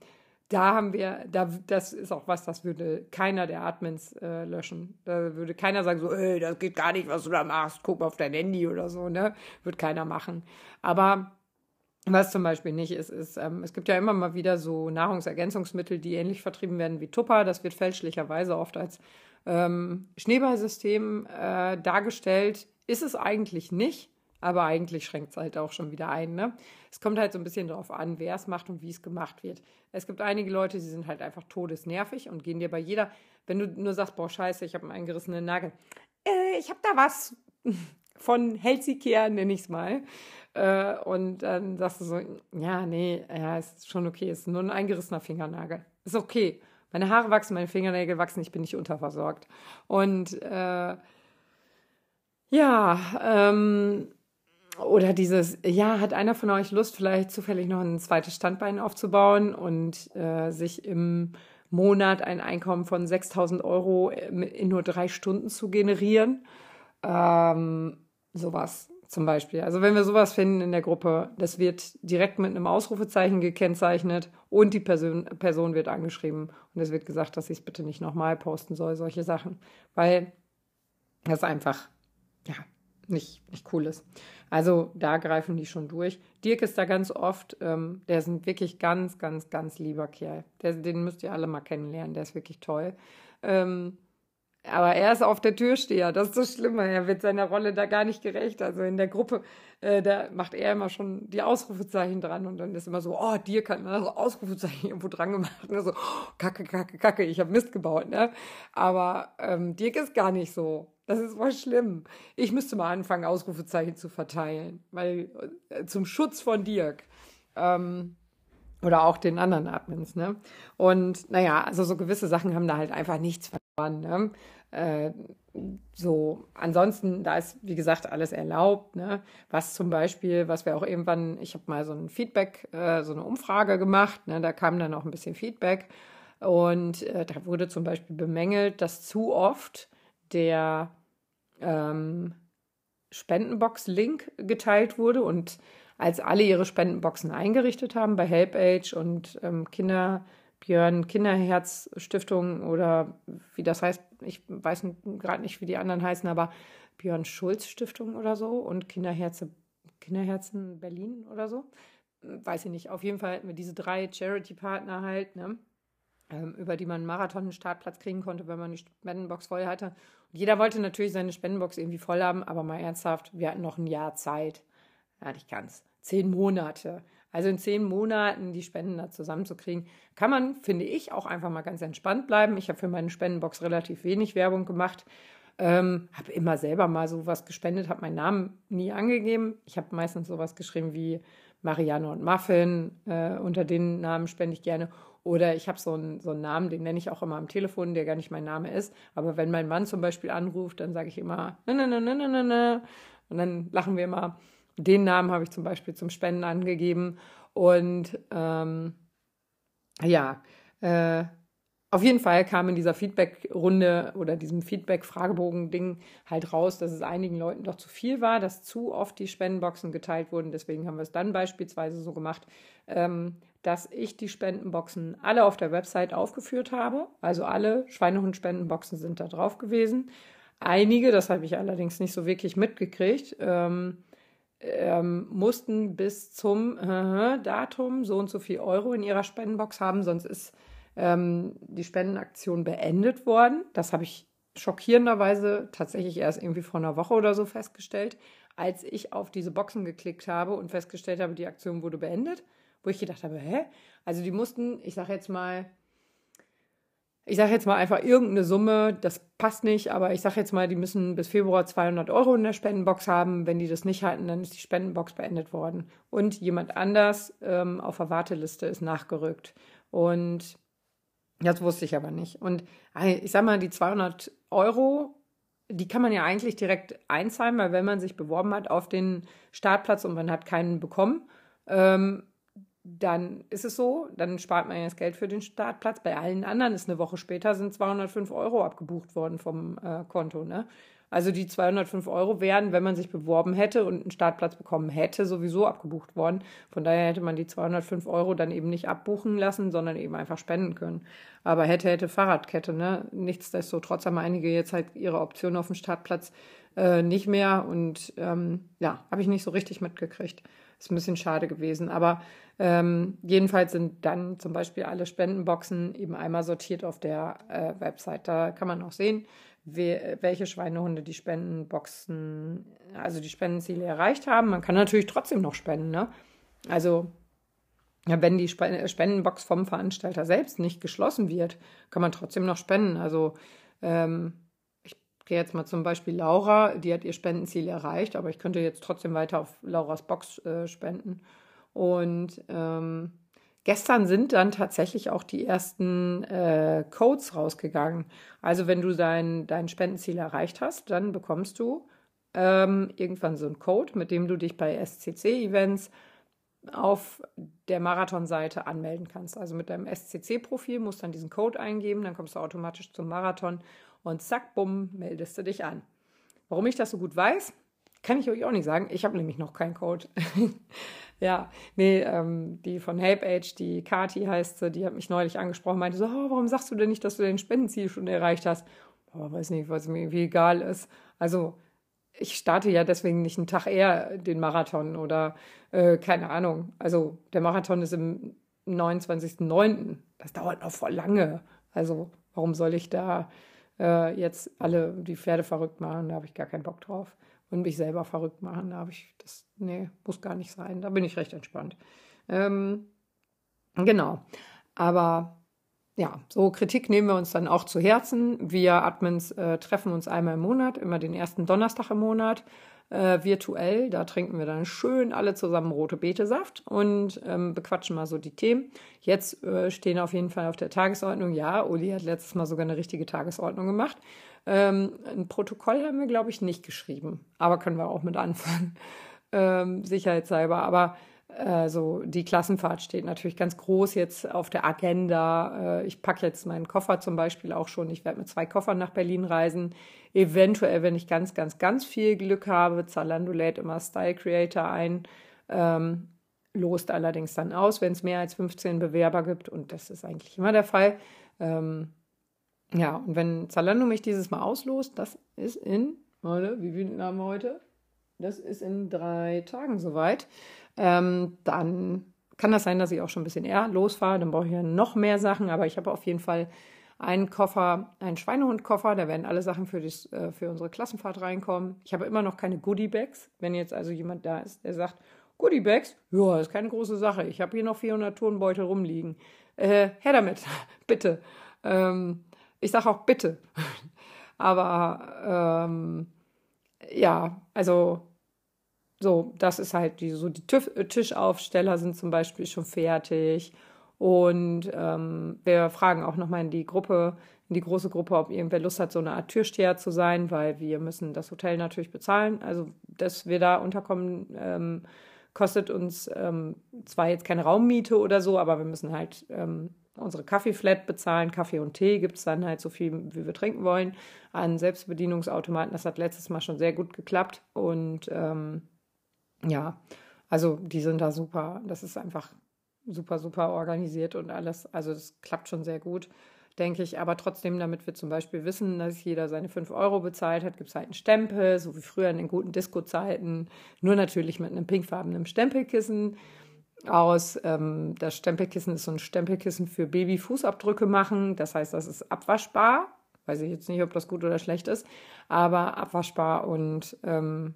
da haben wir, da, das ist auch was, das würde keiner der Admins äh, löschen. Da würde keiner sagen, so, ey, das geht gar nicht, was du da machst, guck mal auf dein Handy oder so, ne? Wird keiner machen. Aber was zum Beispiel nicht ist, ist, ähm, es gibt ja immer mal wieder so Nahrungsergänzungsmittel, die ähnlich vertrieben werden wie Tupper. Das wird fälschlicherweise oft als ähm, Schneeballsystem äh, dargestellt. Ist es eigentlich nicht. Aber eigentlich schränkt es halt auch schon wieder ein. Ne? Es kommt halt so ein bisschen darauf an, wer es macht und wie es gemacht wird. Es gibt einige Leute, die sind halt einfach todesnervig und gehen dir bei jeder, wenn du nur sagst, boah, scheiße, ich habe einen eingerissenen Nagel. Äh, ich habe da was von Helsikeer, nenne ich es mal. Äh, und dann sagst du so, ja, nee, ja, ist schon okay, ist nur ein eingerissener Fingernagel. Ist okay. Meine Haare wachsen, meine Fingernägel wachsen, ich bin nicht unterversorgt. Und äh, ja, ähm, oder dieses, ja, hat einer von euch Lust, vielleicht zufällig noch ein zweites Standbein aufzubauen und äh, sich im Monat ein Einkommen von 6000 Euro in nur drei Stunden zu generieren? Ähm, sowas zum Beispiel. Also wenn wir sowas finden in der Gruppe, das wird direkt mit einem Ausrufezeichen gekennzeichnet und die Person, Person wird angeschrieben und es wird gesagt, dass ich es bitte nicht nochmal posten soll, solche Sachen, weil das einfach, ja, nicht, nicht cool ist. Also da greifen die schon durch. Dirk ist da ganz oft, ähm, der ist ein wirklich ganz, ganz, ganz lieber Kerl. Der, den müsst ihr alle mal kennenlernen, der ist wirklich toll. Ähm, aber er ist auf der Türsteher, das ist das Schlimme. Er wird seiner Rolle da gar nicht gerecht. Also in der Gruppe, äh, da macht er immer schon die Ausrufezeichen dran und dann ist immer so, oh, Dirk hat mal so Ausrufezeichen irgendwo dran gemacht. Und so, oh, kacke, kacke, kacke, ich habe Mist gebaut. Ne? Aber ähm, Dirk ist gar nicht so. Das ist voll schlimm. Ich müsste mal anfangen, Ausrufezeichen zu verteilen, weil äh, zum Schutz von Dirk. Ähm, oder auch den anderen Admins, ne? Und naja, also so gewisse Sachen haben da halt einfach nichts verloren, ne? Äh, so, ansonsten, da ist, wie gesagt, alles erlaubt, ne? Was zum Beispiel, was wir auch irgendwann, ich habe mal so ein Feedback, äh, so eine Umfrage gemacht, ne? Da kam dann auch ein bisschen Feedback. Und äh, da wurde zum Beispiel bemängelt, dass zu oft der ähm, Spendenbox-Link geteilt wurde und als alle ihre Spendenboxen eingerichtet haben bei HelpAge und ähm, Kinder, Björn Kinderherz Stiftung oder wie das heißt, ich weiß gerade nicht, wie die anderen heißen, aber Björn Schulz Stiftung oder so und Kinderherze, Kinderherzen Berlin oder so. Weiß ich nicht. Auf jeden Fall hatten wir diese drei Charity-Partner halt, ne? Ähm, über die man einen Marathon-Startplatz kriegen konnte, wenn man die Spendenbox voll hatte. Und jeder wollte natürlich seine Spendenbox irgendwie voll haben, aber mal ernsthaft, wir hatten noch ein Jahr Zeit. Ja, nicht ganz. Zehn Monate. Also in zehn Monaten die Spenden da zusammenzukriegen, kann man, finde ich, auch einfach mal ganz entspannt bleiben. Ich habe für meine Spendenbox relativ wenig Werbung gemacht. Ähm, habe immer selber mal sowas gespendet, habe meinen Namen nie angegeben. Ich habe meistens sowas geschrieben wie Marianne und Muffin. Äh, unter den Namen spende ich gerne. Oder ich habe so einen, so einen Namen, den nenne ich auch immer am Telefon, der gar nicht mein Name ist. Aber wenn mein Mann zum Beispiel anruft, dann sage ich immer, ne, ne, ne, ne, ne, ne. Und dann lachen wir immer. Den Namen habe ich zum Beispiel zum Spenden angegeben. Und ähm, ja, äh, auf jeden Fall kam in dieser Feedback-Runde oder diesem Feedback-Fragebogen-Ding halt raus, dass es einigen Leuten doch zu viel war, dass zu oft die Spendenboxen geteilt wurden. Deswegen haben wir es dann beispielsweise so gemacht, ähm, dass ich die Spendenboxen alle auf der Website aufgeführt habe. Also alle Schweinehund-Spendenboxen sind da drauf gewesen. Einige, das habe ich allerdings nicht so wirklich mitgekriegt, ähm, ähm, mussten bis zum äh, Datum so und so viel Euro in ihrer Spendenbox haben, sonst ist ähm, die Spendenaktion beendet worden. Das habe ich schockierenderweise tatsächlich erst irgendwie vor einer Woche oder so festgestellt, als ich auf diese Boxen geklickt habe und festgestellt habe, die Aktion wurde beendet, wo ich gedacht habe, hä? Also die mussten, ich sage jetzt mal, ich sage jetzt mal einfach irgendeine Summe, das passt nicht, aber ich sage jetzt mal, die müssen bis Februar 200 Euro in der Spendenbox haben. Wenn die das nicht halten, dann ist die Spendenbox beendet worden. Und jemand anders ähm, auf der Warteliste ist nachgerückt. Und das wusste ich aber nicht. Und ich sag mal, die 200 Euro, die kann man ja eigentlich direkt einzahlen, weil wenn man sich beworben hat auf den Startplatz und man hat keinen bekommen, ähm, dann ist es so, dann spart man ja das Geld für den Startplatz. Bei allen anderen ist eine Woche später sind 205 Euro abgebucht worden vom äh, Konto. Ne? Also die 205 Euro wären, wenn man sich beworben hätte und einen Startplatz bekommen hätte, sowieso abgebucht worden. Von daher hätte man die 205 Euro dann eben nicht abbuchen lassen, sondern eben einfach spenden können. Aber hätte, hätte Fahrradkette. Ne? Nichtsdestotrotz haben einige jetzt halt ihre Option auf dem Startplatz äh, nicht mehr. Und ähm, ja, habe ich nicht so richtig mitgekriegt. Ist ein bisschen schade gewesen. Aber ähm, jedenfalls sind dann zum Beispiel alle Spendenboxen eben einmal sortiert auf der äh, Website. Da kann man auch sehen, we welche Schweinehunde die Spendenboxen, also die Spendenziele erreicht haben. Man kann natürlich trotzdem noch spenden. Ne? Also wenn die Spendenbox vom Veranstalter selbst nicht geschlossen wird, kann man trotzdem noch spenden. Also ähm, gehe jetzt mal zum Beispiel Laura, die hat ihr Spendenziel erreicht, aber ich könnte jetzt trotzdem weiter auf Lauras Box äh, spenden. Und ähm, gestern sind dann tatsächlich auch die ersten äh, Codes rausgegangen. Also wenn du dein, dein Spendenziel erreicht hast, dann bekommst du ähm, irgendwann so einen Code, mit dem du dich bei SCC-Events auf der Marathon-Seite anmelden kannst. Also mit deinem SCC-Profil musst du dann diesen Code eingeben, dann kommst du automatisch zum Marathon und zack, bumm, meldest du dich an. Warum ich das so gut weiß, kann ich euch auch nicht sagen. Ich habe nämlich noch keinen Code. ja, nee, ähm, die von Help Age, die Kati heißt sie, die hat mich neulich angesprochen, meinte so, oh, warum sagst du denn nicht, dass du dein Spendenziel schon erreicht hast? Oh, weiß nicht, was mir irgendwie egal ist. Also ich starte ja deswegen nicht einen Tag eher den Marathon oder äh, keine Ahnung. Also der Marathon ist im 29.09. Das dauert noch voll lange. Also warum soll ich da äh, jetzt alle die Pferde verrückt machen, da habe ich gar keinen Bock drauf. Und mich selber verrückt machen, da habe ich das, nee, muss gar nicht sein. Da bin ich recht entspannt. Ähm, genau. Aber ja, so Kritik nehmen wir uns dann auch zu Herzen. Wir Admins äh, treffen uns einmal im Monat, immer den ersten Donnerstag im Monat äh, virtuell. Da trinken wir dann schön alle zusammen rote Betesaft und ähm, bequatschen mal so die Themen. Jetzt äh, stehen auf jeden Fall auf der Tagesordnung. Ja, Uli hat letztes Mal sogar eine richtige Tagesordnung gemacht. Ähm, ein Protokoll haben wir, glaube ich, nicht geschrieben, aber können wir auch mit anfangen, ähm, sicherheitshalber. Aber also die Klassenfahrt steht natürlich ganz groß jetzt auf der Agenda. Äh, ich packe jetzt meinen Koffer zum Beispiel auch schon. Ich werde mit zwei Koffern nach Berlin reisen. Eventuell, wenn ich ganz, ganz, ganz viel Glück habe, Zalando lädt immer Style Creator ein, ähm, lost allerdings dann aus, wenn es mehr als 15 Bewerber gibt. Und das ist eigentlich immer der Fall. Ähm, ja, und wenn Zalando mich dieses Mal auslost, das ist in, warte, wie viel haben wir heute? Das ist in drei Tagen soweit ähm, dann kann das sein, dass ich auch schon ein bisschen eher losfahre. Dann brauche ich ja noch mehr Sachen, aber ich habe auf jeden Fall einen Koffer, einen Schweinehundkoffer, da werden alle Sachen für, das, äh, für unsere Klassenfahrt reinkommen. Ich habe immer noch keine Goodie-Bags. Wenn jetzt also jemand da ist, der sagt, Goodie-Bags, ja, ist keine große Sache. Ich habe hier noch 400 Turnbeutel rumliegen. Äh, her damit, bitte. Ähm, ich sage auch bitte. Aber ähm, ja, also so, das ist halt die, so die Tischaufsteller sind zum Beispiel schon fertig. Und ähm, wir fragen auch nochmal in die Gruppe, in die große Gruppe, ob irgendwer Lust hat, so eine Art Türsteher zu sein, weil wir müssen das Hotel natürlich bezahlen. Also, dass wir da unterkommen, ähm, kostet uns ähm, zwar jetzt keine Raummiete oder so, aber wir müssen halt ähm, unsere Kaffeeflat bezahlen. Kaffee und Tee gibt es dann halt so viel, wie wir trinken wollen, an Selbstbedienungsautomaten. Das hat letztes Mal schon sehr gut geklappt. Und ähm, ja, also die sind da super. Das ist einfach super, super organisiert und alles. Also das klappt schon sehr gut, denke ich. Aber trotzdem, damit wir zum Beispiel wissen, dass jeder seine 5 Euro bezahlt hat, gibt es halt einen Stempel, so wie früher in den guten Disco-Zeiten. Nur natürlich mit einem pinkfarbenen Stempelkissen. Aus. Ähm, das Stempelkissen ist so ein Stempelkissen für Babyfußabdrücke machen. Das heißt, das ist abwaschbar. Weiß ich jetzt nicht, ob das gut oder schlecht ist, aber abwaschbar und ähm,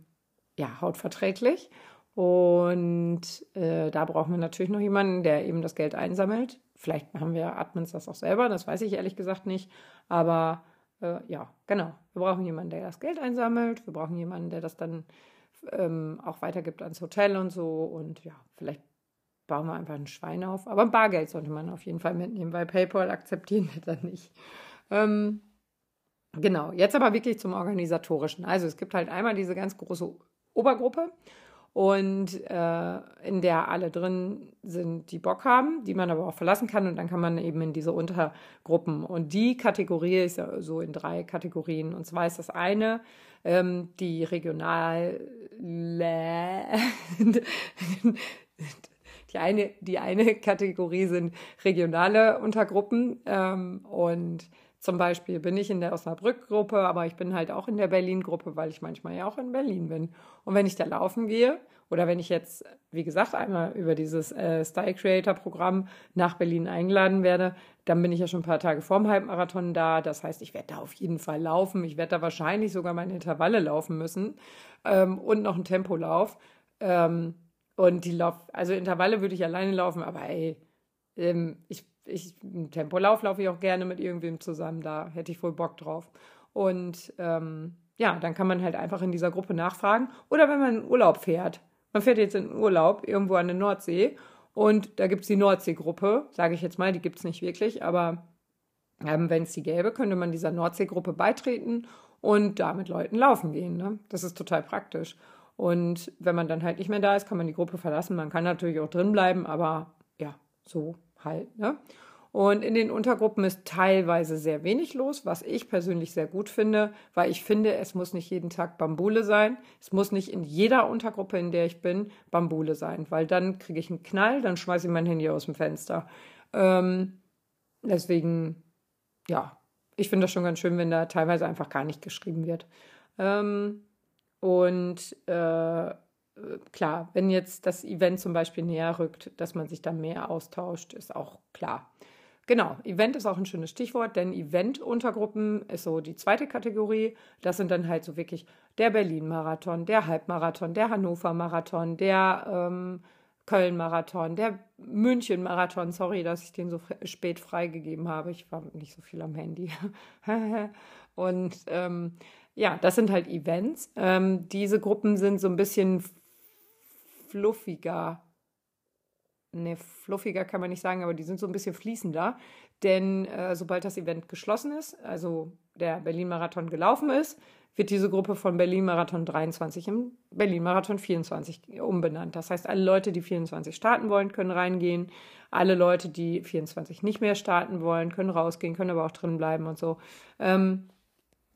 ja, hautverträglich. Und äh, da brauchen wir natürlich noch jemanden, der eben das Geld einsammelt. Vielleicht machen wir Admins das auch selber, das weiß ich ehrlich gesagt nicht. Aber äh, ja, genau. Wir brauchen jemanden, der das Geld einsammelt. Wir brauchen jemanden, der das dann ähm, auch weitergibt ans Hotel und so. Und ja, vielleicht bauen wir einfach ein Schwein auf. Aber Bargeld sollte man auf jeden Fall mitnehmen, weil PayPal akzeptieren wir dann nicht. Ähm, genau, jetzt aber wirklich zum Organisatorischen. Also es gibt halt einmal diese ganz große Obergruppe und äh, in der alle drin sind, die Bock haben, die man aber auch verlassen kann und dann kann man eben in diese Untergruppen und die Kategorie ist ja so in drei Kategorien und zwar ist das eine ähm, die regional die eine die eine Kategorie sind regionale Untergruppen ähm, und zum Beispiel bin ich in der Osnabrück-Gruppe, aber ich bin halt auch in der Berlin-Gruppe, weil ich manchmal ja auch in Berlin bin. Und wenn ich da laufen gehe oder wenn ich jetzt, wie gesagt, einmal über dieses äh, Style Creator-Programm nach Berlin eingeladen werde, dann bin ich ja schon ein paar Tage vorm Halbmarathon da. Das heißt, ich werde da auf jeden Fall laufen. Ich werde da wahrscheinlich sogar meine Intervalle laufen müssen ähm, und noch einen Tempolauf. Ähm, und die Lauf, also Intervalle würde ich alleine laufen, aber ey, ähm, ich ich, einen Tempolauf laufe ich auch gerne mit irgendwem zusammen, da hätte ich wohl Bock drauf. Und ähm, ja, dann kann man halt einfach in dieser Gruppe nachfragen. Oder wenn man in Urlaub fährt. Man fährt jetzt in Urlaub irgendwo an der Nordsee und da gibt es die Nordsee-Gruppe, sage ich jetzt mal, die gibt es nicht wirklich, aber ähm, wenn es die gäbe, könnte man dieser Nordsee-Gruppe beitreten und da mit Leuten laufen gehen. Ne? Das ist total praktisch. Und wenn man dann halt nicht mehr da ist, kann man die Gruppe verlassen. Man kann natürlich auch drin bleiben, aber ja, so halt. Ne? Und in den Untergruppen ist teilweise sehr wenig los, was ich persönlich sehr gut finde, weil ich finde, es muss nicht jeden Tag Bambule sein. Es muss nicht in jeder Untergruppe, in der ich bin, Bambule sein, weil dann kriege ich einen Knall, dann schmeiße ich mein Handy aus dem Fenster. Ähm, deswegen, ja, ich finde das schon ganz schön, wenn da teilweise einfach gar nicht geschrieben wird. Ähm, und äh, klar, wenn jetzt das Event zum Beispiel näher rückt, dass man sich da mehr austauscht, ist auch klar. Genau, Event ist auch ein schönes Stichwort, denn Event-Untergruppen ist so die zweite Kategorie. Das sind dann halt so wirklich der Berlin-Marathon, der Halbmarathon, der Hannover-Marathon, der ähm, Köln-Marathon, der München-Marathon. Sorry, dass ich den so spät freigegeben habe. Ich war nicht so viel am Handy. Und ähm, ja, das sind halt Events. Ähm, diese Gruppen sind so ein bisschen fluffiger. Ne, fluffiger kann man nicht sagen, aber die sind so ein bisschen fließender. Denn äh, sobald das Event geschlossen ist, also der Berlin-Marathon gelaufen ist, wird diese Gruppe von Berlin-Marathon 23 im Berlin-Marathon 24 umbenannt. Das heißt, alle Leute, die 24 starten wollen, können reingehen. Alle Leute, die 24 nicht mehr starten wollen, können rausgehen, können aber auch drin bleiben und so. Ähm,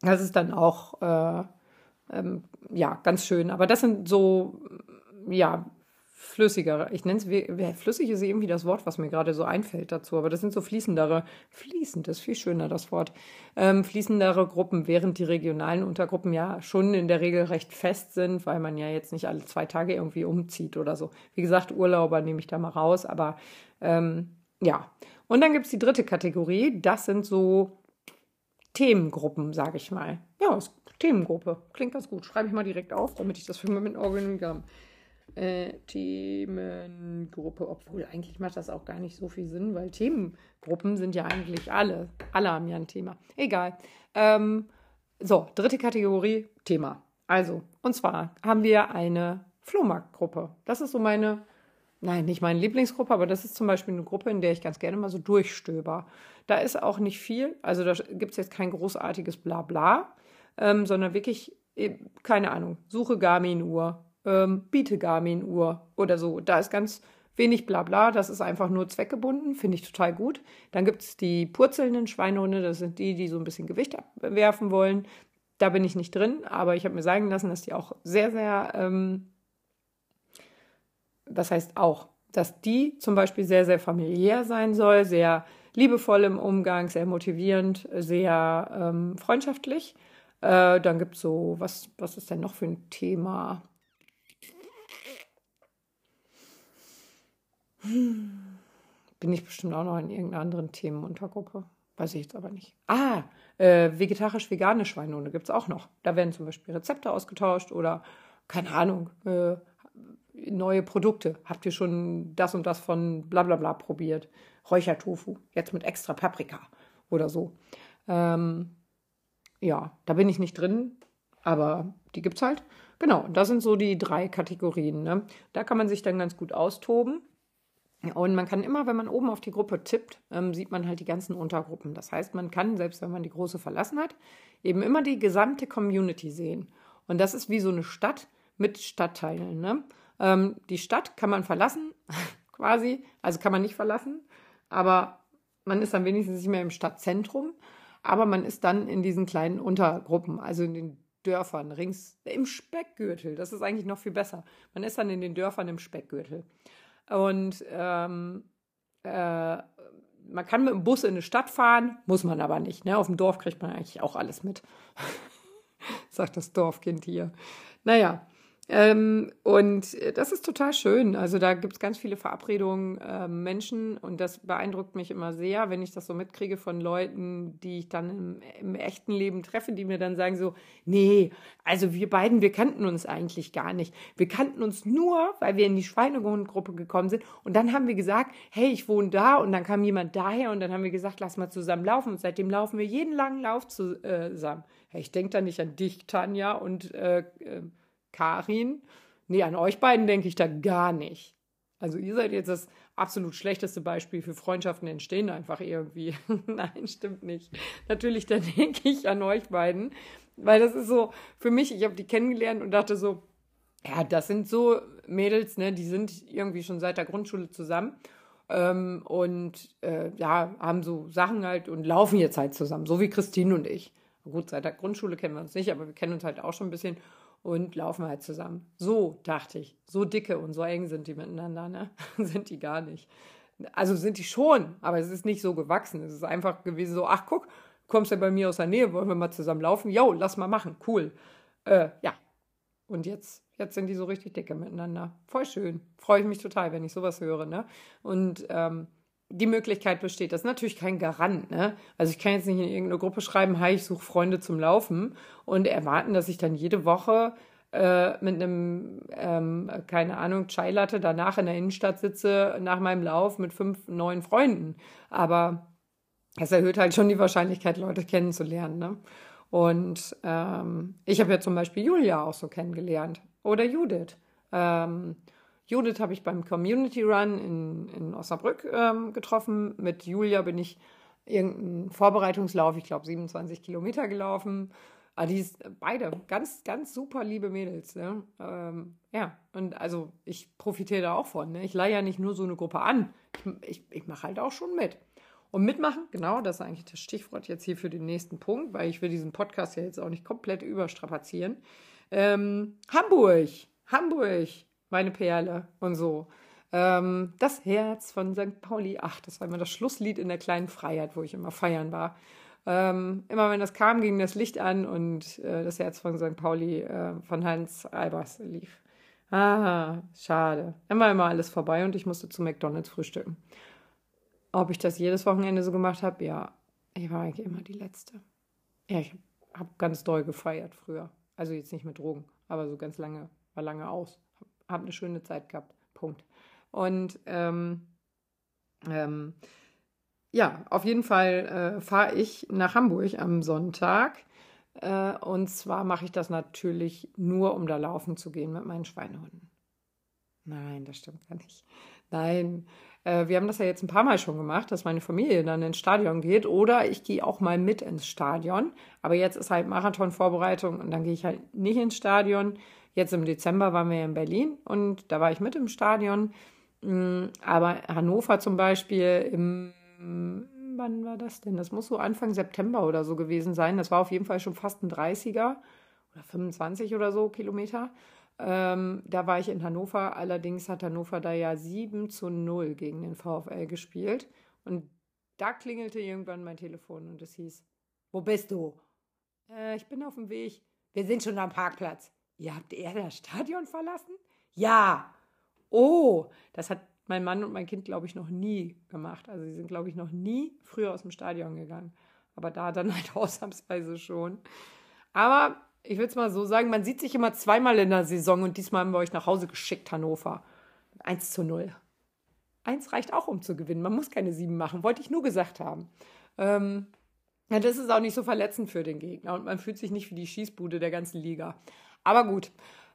das ist dann auch äh, ähm, ja ganz schön. Aber das sind so ja flüssigere. Ich nenne es flüssig ist irgendwie das Wort, was mir gerade so einfällt dazu. Aber das sind so fließendere, fließend ist viel schöner das Wort, ähm, fließendere Gruppen, während die regionalen Untergruppen ja schon in der Regel recht fest sind, weil man ja jetzt nicht alle zwei Tage irgendwie umzieht oder so. Wie gesagt, Urlauber nehme ich da mal raus, aber ähm, ja. Und dann gibt es die dritte Kategorie. Das sind so Themengruppen, sage ich mal. Ja, Themengruppe. Klingt ganz gut. Schreibe ich mal direkt auf, damit ich das für mit Organigramm. Äh, Themengruppe, obwohl eigentlich macht das auch gar nicht so viel Sinn, weil Themengruppen sind ja eigentlich alle. Alle haben ja ein Thema. Egal. Ähm, so, dritte Kategorie, Thema. Also, und zwar haben wir eine Flohmarktgruppe. Das ist so meine Nein, nicht meine Lieblingsgruppe, aber das ist zum Beispiel eine Gruppe, in der ich ganz gerne mal so durchstöber. Da ist auch nicht viel, also da gibt es jetzt kein großartiges Blabla, ähm, sondern wirklich, äh, keine Ahnung, suche Garmin-Uhr, ähm, biete Garmin-Uhr oder so. Da ist ganz wenig Blabla, das ist einfach nur zweckgebunden, finde ich total gut. Dann gibt es die purzelnden Schweinehunde, das sind die, die so ein bisschen Gewicht abwerfen wollen. Da bin ich nicht drin, aber ich habe mir sagen lassen, dass die auch sehr, sehr ähm, das heißt auch, dass die zum Beispiel sehr, sehr familiär sein soll, sehr liebevoll im Umgang, sehr motivierend, sehr ähm, freundschaftlich. Äh, dann gibt es so, was, was ist denn noch für ein Thema? Bin ich bestimmt auch noch in irgendeiner anderen Themenuntergruppe. Weiß ich jetzt aber nicht. Ah, äh, vegetarisch-vegane Schweinehunde gibt es auch noch. Da werden zum Beispiel Rezepte ausgetauscht oder, keine Ahnung, äh, neue Produkte. Habt ihr schon das und das von bla bla bla probiert? Räuchertofu, jetzt mit extra Paprika oder so. Ähm, ja, da bin ich nicht drin, aber die gibt es halt. Genau, das sind so die drei Kategorien. Ne? Da kann man sich dann ganz gut austoben. Und man kann immer, wenn man oben auf die Gruppe tippt, ähm, sieht man halt die ganzen Untergruppen. Das heißt, man kann, selbst wenn man die große verlassen hat, eben immer die gesamte Community sehen. Und das ist wie so eine Stadt mit Stadtteilen. Ne? Ähm, die Stadt kann man verlassen, quasi, also kann man nicht verlassen, aber man ist dann wenigstens nicht mehr im Stadtzentrum, aber man ist dann in diesen kleinen Untergruppen, also in den Dörfern rings im Speckgürtel. Das ist eigentlich noch viel besser. Man ist dann in den Dörfern im Speckgürtel. Und ähm, äh, man kann mit dem Bus in eine Stadt fahren, muss man aber nicht. Ne? Auf dem Dorf kriegt man eigentlich auch alles mit. Sagt das Dorfkind hier. Naja, ähm, und das ist total schön. Also da gibt es ganz viele Verabredungen, äh, Menschen und das beeindruckt mich immer sehr, wenn ich das so mitkriege von Leuten, die ich dann im, im, echten Leben treffe, die mir dann sagen so, nee, also wir beiden, wir kannten uns eigentlich gar nicht. Wir kannten uns nur, weil wir in die Schweinehundgruppe gekommen sind und dann haben wir gesagt, hey, ich wohne da und dann kam jemand daher und dann haben wir gesagt, lass mal zusammen laufen und seitdem laufen wir jeden langen Lauf äh, zusammen. Ich denke da nicht an dich, Tanja und äh, äh Karin. Nee, an euch beiden denke ich da gar nicht. Also ihr seid jetzt das absolut schlechteste Beispiel für Freundschaften entstehen einfach irgendwie. Nein, stimmt nicht. Natürlich, da denke ich an euch beiden, weil das ist so für mich, ich habe die kennengelernt und dachte so, ja, das sind so Mädels, ne, die sind irgendwie schon seit der Grundschule zusammen ähm, und äh, ja, haben so Sachen halt und laufen jetzt halt zusammen, so wie Christine und ich. Gut, seit der Grundschule kennen wir uns nicht, aber wir kennen uns halt auch schon ein bisschen und laufen halt zusammen. So dachte ich. So dicke und so eng sind die miteinander, ne? sind die gar nicht. Also sind die schon, aber es ist nicht so gewachsen. Es ist einfach gewesen so, ach guck, kommst ja bei mir aus der Nähe, wollen wir mal zusammen laufen? Jo, lass mal machen, cool. Äh, ja. Und jetzt, jetzt sind die so richtig dicke miteinander. Voll schön. Freue ich mich total, wenn ich sowas höre, ne? Und ähm, die Möglichkeit besteht. Das ist natürlich kein Garant. Ne? Also ich kann jetzt nicht in irgendeine Gruppe schreiben, hi, ich suche Freunde zum Laufen und erwarten, dass ich dann jede Woche äh, mit einem, ähm, keine Ahnung, Chai Latte danach in der Innenstadt sitze, nach meinem Lauf mit fünf neuen Freunden. Aber es erhöht halt schon die Wahrscheinlichkeit, Leute kennenzulernen. Ne? Und ähm, ich habe ja zum Beispiel Julia auch so kennengelernt oder Judith. Ähm, Judith habe ich beim Community Run in, in Osnabrück ähm, getroffen. Mit Julia bin ich irgendeinen Vorbereitungslauf, ich glaube 27 Kilometer gelaufen. Ah, die ist beide ganz, ganz super liebe Mädels. Ne? Ähm, ja, und also ich profitiere da auch von. Ne? Ich leihe ja nicht nur so eine Gruppe an. Ich, ich, ich mache halt auch schon mit. Und mitmachen, genau, das ist eigentlich das Stichwort jetzt hier für den nächsten Punkt, weil ich will diesen Podcast ja jetzt auch nicht komplett überstrapazieren. Ähm, Hamburg, Hamburg, meine Perle und so. Ähm, das Herz von St. Pauli, ach, das war immer das Schlusslied in der kleinen Freiheit, wo ich immer feiern war. Ähm, immer wenn das kam, ging das Licht an und äh, das Herz von St. Pauli äh, von Hans Albers lief. Ah, schade. War immer alles vorbei und ich musste zu McDonalds frühstücken. Ob ich das jedes Wochenende so gemacht habe? Ja, ich war eigentlich immer die Letzte. Ja, ich habe ganz doll gefeiert früher. Also jetzt nicht mit Drogen, aber so ganz lange, war lange aus habe eine schöne Zeit gehabt. Punkt. Und ähm, ähm, ja, auf jeden Fall äh, fahre ich nach Hamburg am Sonntag. Äh, und zwar mache ich das natürlich nur, um da laufen zu gehen mit meinen Schweinehunden. Nein, das stimmt gar nicht. Nein, äh, wir haben das ja jetzt ein paar Mal schon gemacht, dass meine Familie dann ins Stadion geht oder ich gehe auch mal mit ins Stadion. Aber jetzt ist halt Marathonvorbereitung und dann gehe ich halt nicht ins Stadion. Jetzt im Dezember waren wir in Berlin und da war ich mit im Stadion. Mm, aber Hannover zum Beispiel im, wann war das denn? Das muss so Anfang September oder so gewesen sein. Das war auf jeden Fall schon fast ein 30er oder 25 oder so Kilometer. Ähm, da war ich in Hannover. Allerdings hat Hannover da ja 7 zu 0 gegen den VfL gespielt. Und da klingelte irgendwann mein Telefon und es hieß, wo bist du? Äh, ich bin auf dem Weg. Wir sind schon am Parkplatz. Ihr habt eher das Stadion verlassen? Ja. Oh, das hat mein Mann und mein Kind, glaube ich, noch nie gemacht. Also sie sind, glaube ich, noch nie früher aus dem Stadion gegangen. Aber da dann halt ausnahmsweise schon. Aber ich will es mal so sagen, man sieht sich immer zweimal in der Saison und diesmal haben wir euch nach Hause geschickt, Hannover. 1 zu 0. Eins reicht auch, um zu gewinnen. Man muss keine sieben machen, wollte ich nur gesagt haben. Ähm, ja, das ist auch nicht so verletzend für den Gegner und man fühlt sich nicht wie die Schießbude der ganzen Liga. Aber gut,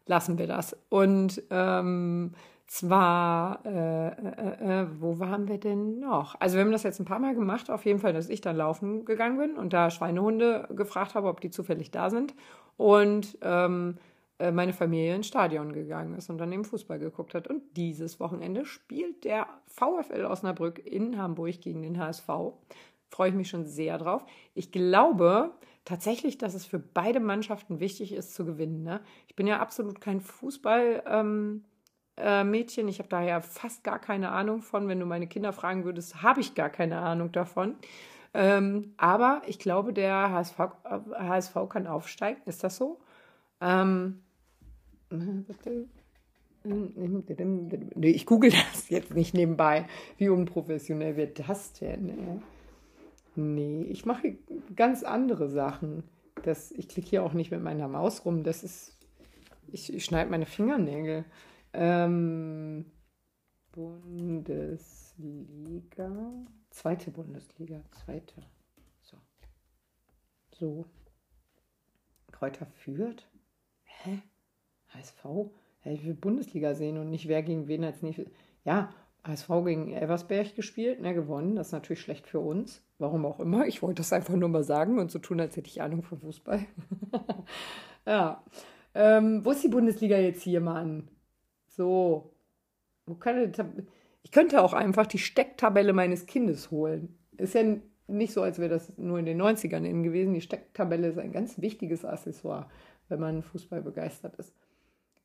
lassen wir das. Und ähm, zwar, äh, äh, äh, wo waren wir denn noch? Also wir haben das jetzt ein paar Mal gemacht, auf jeden Fall, dass ich dann laufen gegangen bin und da Schweinehunde gefragt habe, ob die zufällig da sind. Und ähm, äh, meine Familie ins Stadion gegangen ist und dann eben Fußball geguckt hat. Und dieses Wochenende spielt der VfL Osnabrück in Hamburg gegen den HSV. Freue ich mich schon sehr drauf. Ich glaube tatsächlich, dass es für beide Mannschaften wichtig ist zu gewinnen. Ne? Ich bin ja absolut kein Fußball. Ähm, äh. Ich habe daher fast gar keine Ahnung von. Wenn du meine Kinder fragen würdest, habe ich gar keine Ahnung davon. Ähm, aber ich glaube, der HSV, HSV kann aufsteigen. Ist das so? Ähm, ich google das jetzt nicht nebenbei. Wie unprofessionell wird das denn? Nee, ich mache ganz andere Sachen. Das, ich klicke hier auch nicht mit meiner Maus rum. Das ist. Ich, ich schneide meine Fingernägel. Ähm, Bundesliga. Zweite Bundesliga. Zweite. So. So. Kräuter führt? Hä? HSV? Ja, ich will Bundesliga sehen und nicht wer gegen wen als nächstes. Ja, HSV gegen Elversberg gespielt, ne, gewonnen. Das ist natürlich schlecht für uns. Warum auch immer. Ich wollte das einfach nur mal sagen und so tun, als hätte ich Ahnung von Fußball. ja. Ähm, wo ist die Bundesliga jetzt hier, Mann? So. Wo kann ich könnte auch einfach die Stecktabelle meines Kindes holen. Ist ja nicht so, als wäre das nur in den 90ern innen gewesen. Die Stecktabelle ist ein ganz wichtiges Accessoire, wenn man Fußball begeistert ist.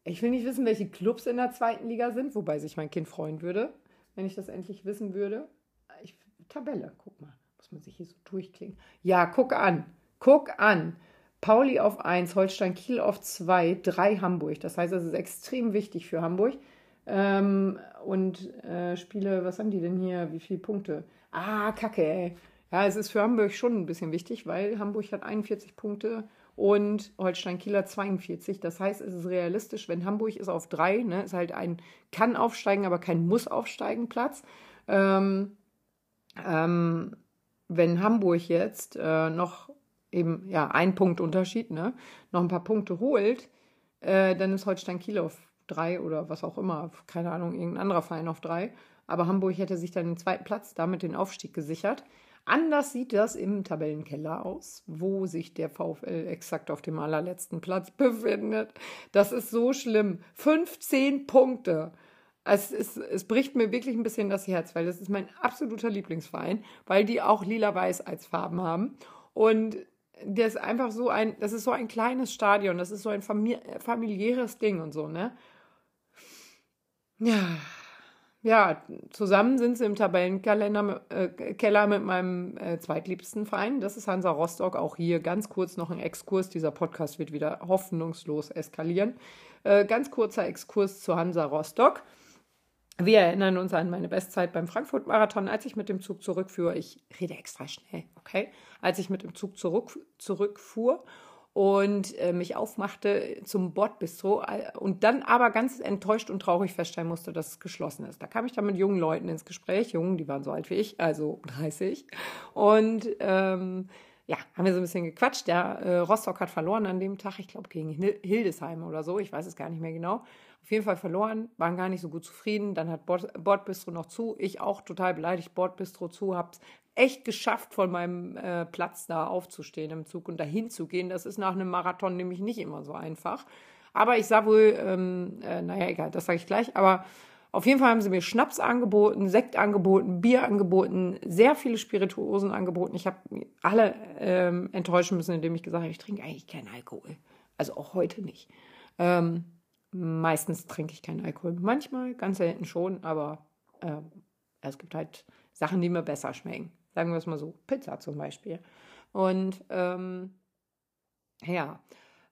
Ich will nicht wissen, welche Clubs in der zweiten Liga sind, wobei sich mein Kind freuen würde, wenn ich das endlich wissen würde. Ich, Tabelle, guck mal, muss man sich hier so durchklingen. Ja, guck an, guck an. Pauli auf 1, Holstein Kiel auf 2, 3 Hamburg. Das heißt, das ist extrem wichtig für Hamburg. Ähm, und äh, Spiele, was haben die denn hier? Wie viele Punkte? Ah, kacke, ey. Ja, es ist für Hamburg schon ein bisschen wichtig, weil Hamburg hat 41 Punkte und Holstein Kieler 42. Das heißt, es ist realistisch, wenn Hamburg ist auf 3, ne, ist halt ein kann aufsteigen, aber kein muss aufsteigen Platz. Ähm, ähm, wenn Hamburg jetzt äh, noch eben ja ein Punkt Unterschied, ne, noch ein paar Punkte holt, äh, dann ist Holstein Kiel auf drei oder was auch immer, keine Ahnung, irgendein anderer Verein auf drei. Aber Hamburg hätte sich dann den zweiten Platz, damit den Aufstieg gesichert. Anders sieht das im Tabellenkeller aus, wo sich der VfL exakt auf dem allerletzten Platz befindet. Das ist so schlimm. 15 Punkte. Es, ist, es bricht mir wirklich ein bisschen das Herz, weil das ist mein absoluter Lieblingsverein, weil die auch lila-weiß als Farben haben. Und der ist einfach so ein, das ist so ein kleines Stadion, das ist so ein familiäres Ding und so, ne? Ja, ja, zusammen sind sie im Tabellenkeller äh, mit meinem äh, zweitliebsten Verein. Das ist Hansa Rostock. Auch hier ganz kurz noch ein Exkurs. Dieser Podcast wird wieder hoffnungslos eskalieren. Äh, ganz kurzer Exkurs zu Hansa Rostock. Wir erinnern uns an meine Bestzeit beim Frankfurt-Marathon, als ich mit dem Zug zurückfuhr. Ich rede extra schnell, okay? Als ich mit dem Zug zurück, zurückfuhr und äh, mich aufmachte zum Bordbistro äh, und dann aber ganz enttäuscht und traurig feststellen musste, dass es geschlossen ist. Da kam ich dann mit jungen Leuten ins Gespräch, jungen, die waren so alt wie ich, also 30. Und ähm, ja, haben wir so ein bisschen gequatscht. Der äh, Rostock hat verloren an dem Tag, ich glaube gegen Hildesheim oder so, ich weiß es gar nicht mehr genau. Auf jeden Fall verloren, waren gar nicht so gut zufrieden. Dann hat Bord, Bordbistro noch zu. Ich auch total beleidigt, Bordbistro zu, hab's echt geschafft, von meinem äh, Platz da aufzustehen im Zug und dahin zu gehen. Das ist nach einem Marathon nämlich nicht immer so einfach. Aber ich sah wohl, ähm, äh, naja, egal, das sage ich gleich. Aber auf jeden Fall haben sie mir Schnaps angeboten, Sekt angeboten, Bier angeboten, sehr viele Spirituosen angeboten. Ich habe alle ähm, enttäuschen müssen, indem ich gesagt habe, ich trinke eigentlich keinen Alkohol. Also auch heute nicht. Ähm, Meistens trinke ich keinen Alkohol. Manchmal, ganz selten schon, aber äh, es gibt halt Sachen, die mir besser schmecken. Sagen wir es mal so. Pizza zum Beispiel. Und ähm, ja,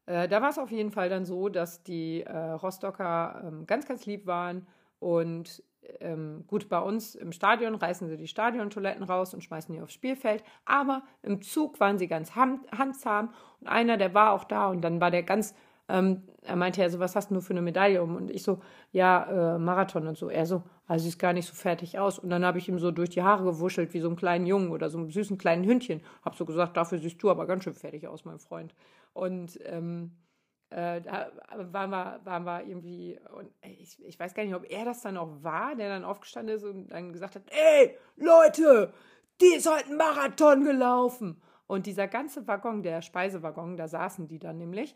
äh, da war es auf jeden Fall dann so, dass die äh, Rostocker ähm, ganz, ganz lieb waren und ähm, gut, bei uns im Stadion reißen sie die Stadiontoiletten raus und schmeißen die aufs Spielfeld. Aber im Zug waren sie ganz handsam. Und einer, der war auch da und dann war der ganz, ähm, er meinte ja so, was hast du nur für eine Medaille um? Und ich so, ja, äh, Marathon und so. Er so, also sieht gar nicht so fertig aus. Und dann habe ich ihm so durch die Haare gewuschelt wie so einen kleinen Jungen oder so einen süßen kleinen Hündchen. Hab so gesagt, dafür siehst du aber ganz schön fertig aus, mein Freund. Und ähm, äh, da waren wir, waren wir irgendwie, und ich, ich weiß gar nicht, ob er das dann auch war, der dann aufgestanden ist und dann gesagt hat, ey, Leute, die ist heute ein Marathon gelaufen. Und dieser ganze Waggon, der Speisewaggon, da saßen die dann nämlich,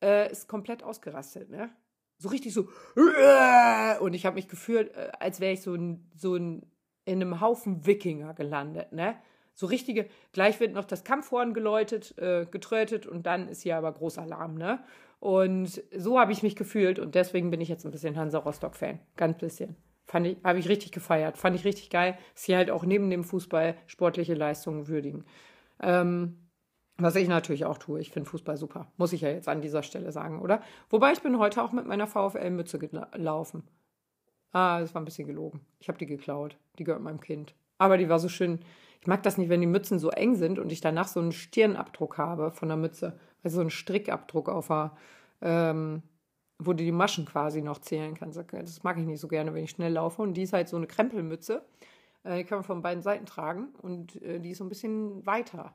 äh, ist komplett ausgerastet, ne? So richtig so, und ich habe mich gefühlt, äh, als wäre ich so, ein, so ein, in einem Haufen Wikinger gelandet, ne? So richtige, gleich wird noch das Kampfhorn geläutet, äh, getrötet und dann ist hier aber großer Alarm, ne? Und so habe ich mich gefühlt und deswegen bin ich jetzt ein bisschen Hansa Rostock-Fan. Ganz bisschen. Fand ich, habe ich richtig gefeiert. Fand ich richtig geil, dass sie halt auch neben dem Fußball sportliche Leistungen würdigen. Ähm, was ich natürlich auch tue. Ich finde Fußball super. Muss ich ja jetzt an dieser Stelle sagen, oder? Wobei ich bin heute auch mit meiner VfL-Mütze gelaufen. Ah, das war ein bisschen gelogen. Ich habe die geklaut. Die gehört meinem Kind. Aber die war so schön. Ich mag das nicht, wenn die Mützen so eng sind und ich danach so einen Stirnabdruck habe von der Mütze also so ein Strickabdruck auf der, ähm, wo du die Maschen quasi noch zählen kannst. Das mag ich nicht so gerne, wenn ich schnell laufe. Und die ist halt so eine Krempelmütze. Äh, die kann man von beiden Seiten tragen und äh, die ist so ein bisschen weiter.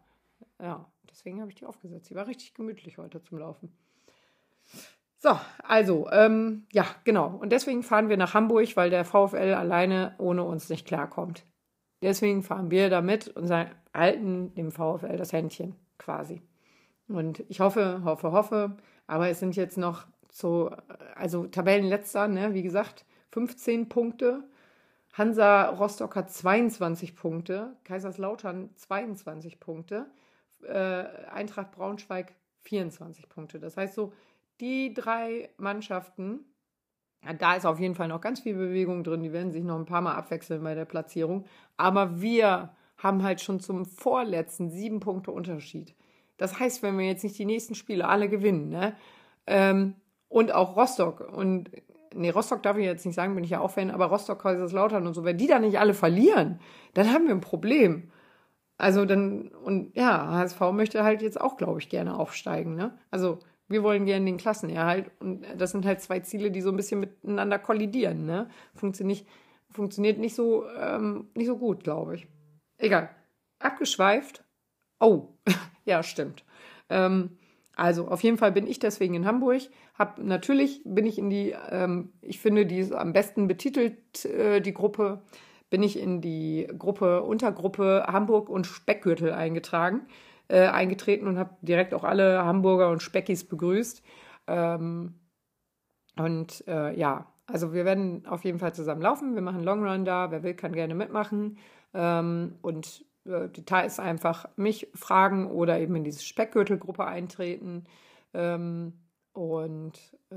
Ja, deswegen habe ich die aufgesetzt. Die war richtig gemütlich heute zum Laufen. So, also, ähm, ja, genau. Und deswegen fahren wir nach Hamburg, weil der VfL alleine ohne uns nicht klarkommt. Deswegen fahren wir damit und halten dem VfL das Händchen quasi. Und ich hoffe, hoffe, hoffe, aber es sind jetzt noch so, also Tabellenletzter, ne, wie gesagt, 15 Punkte. Hansa Rostock hat 22 Punkte, Kaiserslautern 22 Punkte, äh, Eintracht Braunschweig 24 Punkte. Das heißt so, die drei Mannschaften, da ist auf jeden Fall noch ganz viel Bewegung drin, die werden sich noch ein paar Mal abwechseln bei der Platzierung. Aber wir haben halt schon zum vorletzten sieben Punkte Unterschied. Das heißt, wenn wir jetzt nicht die nächsten Spiele alle gewinnen, ne? Ähm, und auch Rostock und nee, Rostock darf ich jetzt nicht sagen, bin ich ja auch Fan, aber Rostock, Kaiserslautern und so, wenn die da nicht alle verlieren, dann haben wir ein Problem. Also dann, und ja, HSV möchte halt jetzt auch, glaube ich, gerne aufsteigen, ne? Also wir wollen gerne den Klassenerhalt und das sind halt zwei Ziele, die so ein bisschen miteinander kollidieren, ne? Funktioniert funktioniert nicht so, ähm, nicht so gut, glaube ich. Egal. Abgeschweift. Oh, ja, stimmt. Ähm, also auf jeden Fall bin ich deswegen in Hamburg. Hab, natürlich bin ich in die, ähm, ich finde, die ist am besten betitelt, äh, die Gruppe, bin ich in die Gruppe, Untergruppe Hamburg und Speckgürtel eingetragen, äh, eingetreten und habe direkt auch alle Hamburger und Speckis begrüßt. Ähm, und äh, ja, also wir werden auf jeden Fall zusammen laufen. Wir machen Long Run da. Wer will, kann gerne mitmachen. Ähm, und Details einfach mich fragen oder eben in diese Speckgürtelgruppe eintreten. Ähm, und äh,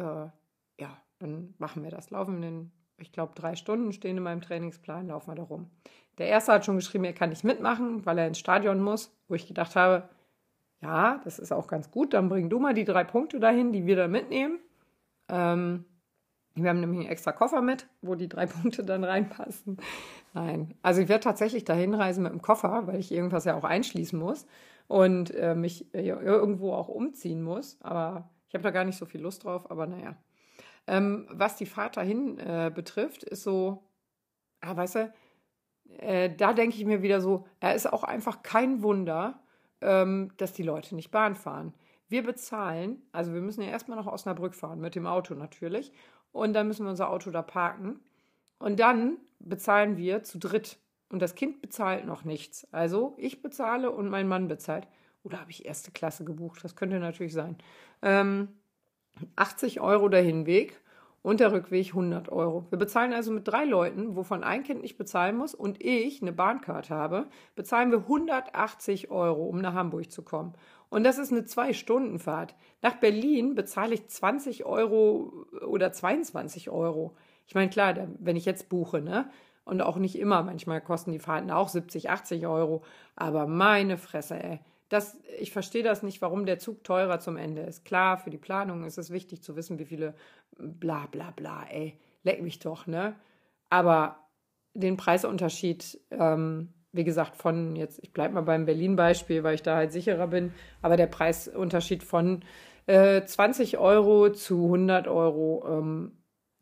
ja, dann machen wir das. Laufen in, ich glaube, drei Stunden stehen in meinem Trainingsplan, laufen wir da rum. Der erste hat schon geschrieben, er kann nicht mitmachen, weil er ins Stadion muss, wo ich gedacht habe, ja, das ist auch ganz gut, dann bring du mal die drei Punkte dahin, die wir da mitnehmen. Ähm, wir haben nämlich einen extra Koffer mit, wo die drei Punkte dann reinpassen. Nein, also ich werde tatsächlich dahin reisen mit dem Koffer, weil ich irgendwas ja auch einschließen muss und äh, mich äh, irgendwo auch umziehen muss. Aber ich habe da gar nicht so viel Lust drauf, aber naja. Ähm, was die Fahrt dahin äh, betrifft, ist so, ah, weißt du, äh, da denke ich mir wieder so, er ist auch einfach kein Wunder, ähm, dass die Leute nicht Bahn fahren. Wir bezahlen, also wir müssen ja erstmal nach Osnabrück fahren, mit dem Auto natürlich und dann müssen wir unser Auto da parken. Und dann bezahlen wir zu dritt. Und das Kind bezahlt noch nichts. Also ich bezahle und mein Mann bezahlt. Oder habe ich erste Klasse gebucht? Das könnte natürlich sein. Ähm, 80 Euro der Hinweg und der Rückweg 100 Euro. Wir bezahlen also mit drei Leuten, wovon ein Kind nicht bezahlen muss und ich eine Bahnkarte habe, bezahlen wir 180 Euro, um nach Hamburg zu kommen. Und das ist eine Zwei-Stunden-Fahrt. Nach Berlin bezahle ich 20 Euro oder 22 Euro. Ich meine, klar, wenn ich jetzt buche, ne? Und auch nicht immer, manchmal kosten die Fahrten auch 70, 80 Euro. Aber meine Fresse, ey. Das, ich verstehe das nicht, warum der Zug teurer zum Ende ist. Klar, für die Planung ist es wichtig zu wissen, wie viele bla bla bla, ey. Leck mich doch, ne? Aber den Preisunterschied, ähm, wie gesagt, von jetzt, ich bleibe mal beim Berlin-Beispiel, weil ich da halt sicherer bin, aber der Preisunterschied von äh, 20 Euro zu 100 Euro, ähm,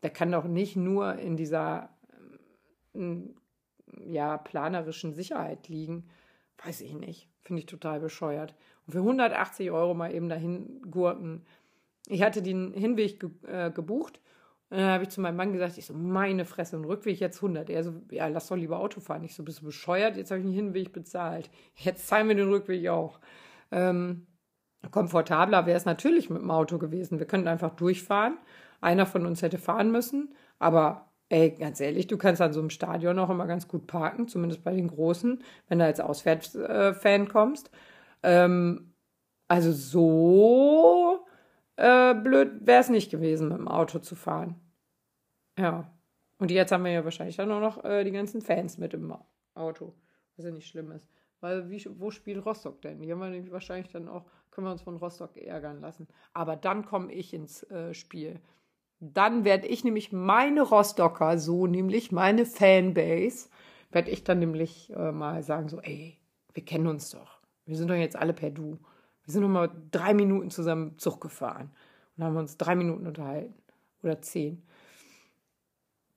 der kann doch nicht nur in dieser ähm, ja, planerischen Sicherheit liegen. Weiß ich nicht. Finde ich total bescheuert. Und für 180 Euro mal eben dahin gurken. Ich hatte den Hinweg ge äh, gebucht und dann habe ich zu meinem Mann gesagt, ich so, meine Fresse, und Rückweg jetzt 100. Er so, ja, lass doch lieber Auto fahren. Ich so, bist du bescheuert? Jetzt habe ich den Hinweg bezahlt. Jetzt zahlen wir den Rückweg auch. Ähm, komfortabler wäre es natürlich mit dem Auto gewesen. Wir könnten einfach durchfahren. Einer von uns hätte fahren müssen. Aber ey, ganz ehrlich, du kannst an so einem Stadion auch immer ganz gut parken, zumindest bei den Großen, wenn du als Auswärtsfan kommst. Ähm, also so äh, blöd wäre es nicht gewesen, mit dem Auto zu fahren. Ja. Und jetzt haben wir ja wahrscheinlich dann auch noch äh, die ganzen Fans mit im Auto, was ja nicht schlimm ist. Weil wie, wo spielt Rostock denn? Die haben wir nämlich wahrscheinlich dann auch, können wir uns von Rostock ärgern lassen. Aber dann komme ich ins äh, Spiel. Dann werde ich nämlich meine Rostocker, so nämlich meine Fanbase, werde ich dann nämlich äh, mal sagen, so, ey, wir kennen uns doch. Wir sind doch jetzt alle per Du. Wir sind noch mal drei Minuten zusammen Zug gefahren und haben uns drei Minuten unterhalten. Oder zehn.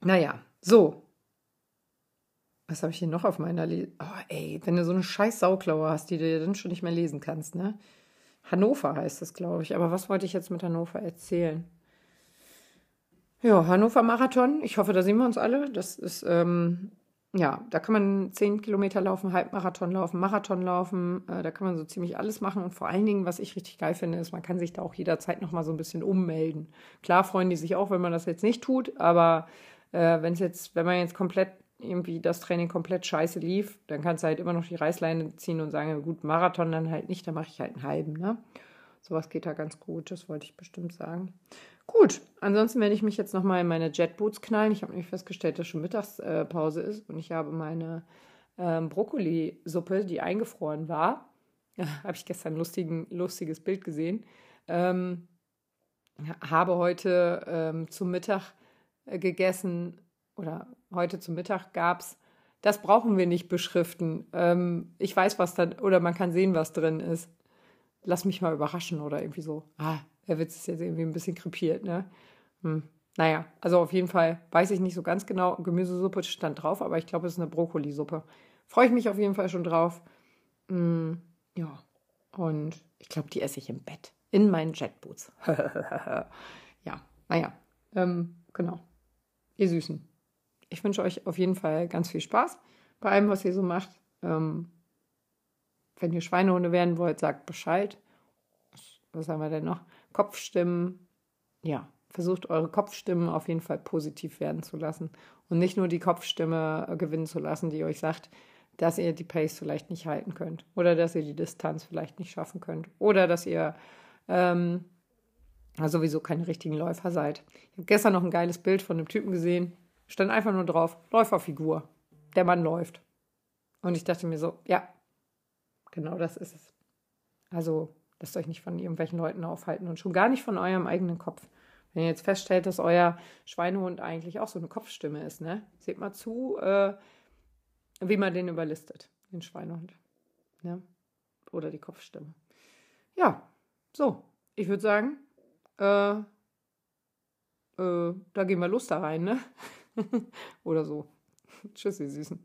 Naja, so. Was habe ich hier noch auf meiner Lese? Oh, ey, wenn du so eine scheiß Sauklaue hast, die du dann schon nicht mehr lesen kannst, ne? Hannover heißt das, glaube ich. Aber was wollte ich jetzt mit Hannover erzählen? Ja, Hannover Marathon. Ich hoffe, da sehen wir uns alle. Das ist, ähm, ja, da kann man 10 Kilometer laufen, Halbmarathon laufen, Marathon laufen. Äh, da kann man so ziemlich alles machen. Und vor allen Dingen, was ich richtig geil finde, ist, man kann sich da auch jederzeit nochmal so ein bisschen ummelden. Klar freuen die sich auch, wenn man das jetzt nicht tut, aber äh, wenn es jetzt, wenn man jetzt komplett irgendwie das Training komplett scheiße lief, dann kannst du halt immer noch die Reißleine ziehen und sagen, gut, Marathon dann halt nicht, dann mache ich halt einen halben, ne? Sowas geht da ganz gut, das wollte ich bestimmt sagen. Gut, ansonsten werde ich mich jetzt nochmal in meine Jetboots knallen. Ich habe nämlich festgestellt, dass schon Mittagspause ist und ich habe meine ähm, Brokkolisuppe, die eingefroren war, habe ich gestern ein lustigen, lustiges Bild gesehen, ähm, habe heute ähm, zum Mittag äh, gegessen oder heute zum Mittag gab es, das brauchen wir nicht beschriften. Ähm, ich weiß, was da, oder man kann sehen, was drin ist. Lass mich mal überraschen oder irgendwie so. Ah, der Witz ist jetzt irgendwie ein bisschen krepiert, ne? Hm. Naja, also auf jeden Fall weiß ich nicht so ganz genau. Gemüsesuppe stand drauf, aber ich glaube, es ist eine Brokkolisuppe. Freue ich mich auf jeden Fall schon drauf. Hm, ja, und ich glaube, die esse ich im Bett. In meinen Jetboots. ja, naja, ähm, genau. Ihr Süßen. Ich wünsche euch auf jeden Fall ganz viel Spaß bei allem, was ihr so macht. Ähm, wenn ihr Schweinehunde werden wollt, sagt Bescheid. Was, haben wir denn noch? Kopfstimmen. Ja, versucht eure Kopfstimmen auf jeden Fall positiv werden zu lassen und nicht nur die Kopfstimme äh, gewinnen zu lassen, die euch sagt, dass ihr die Pace vielleicht nicht halten könnt oder dass ihr die Distanz vielleicht nicht schaffen könnt oder dass ihr ähm, sowieso keine richtigen Läufer seid. Ich habe gestern noch ein geiles Bild von einem Typen gesehen, stand einfach nur drauf, Läuferfigur. Der Mann läuft. Und ich dachte mir so, ja, genau das ist es. Also lasst euch nicht von irgendwelchen Leuten aufhalten und schon gar nicht von eurem eigenen Kopf. Wenn ihr jetzt feststellt, dass euer Schweinehund eigentlich auch so eine Kopfstimme ist, ne? Seht mal zu, äh, wie man den überlistet, den Schweinehund. Ne? Oder die Kopfstimme. Ja, so. Ich würde sagen, äh, äh, da gehen wir los da rein, ne? Oder so. Tschüss, ihr Süßen.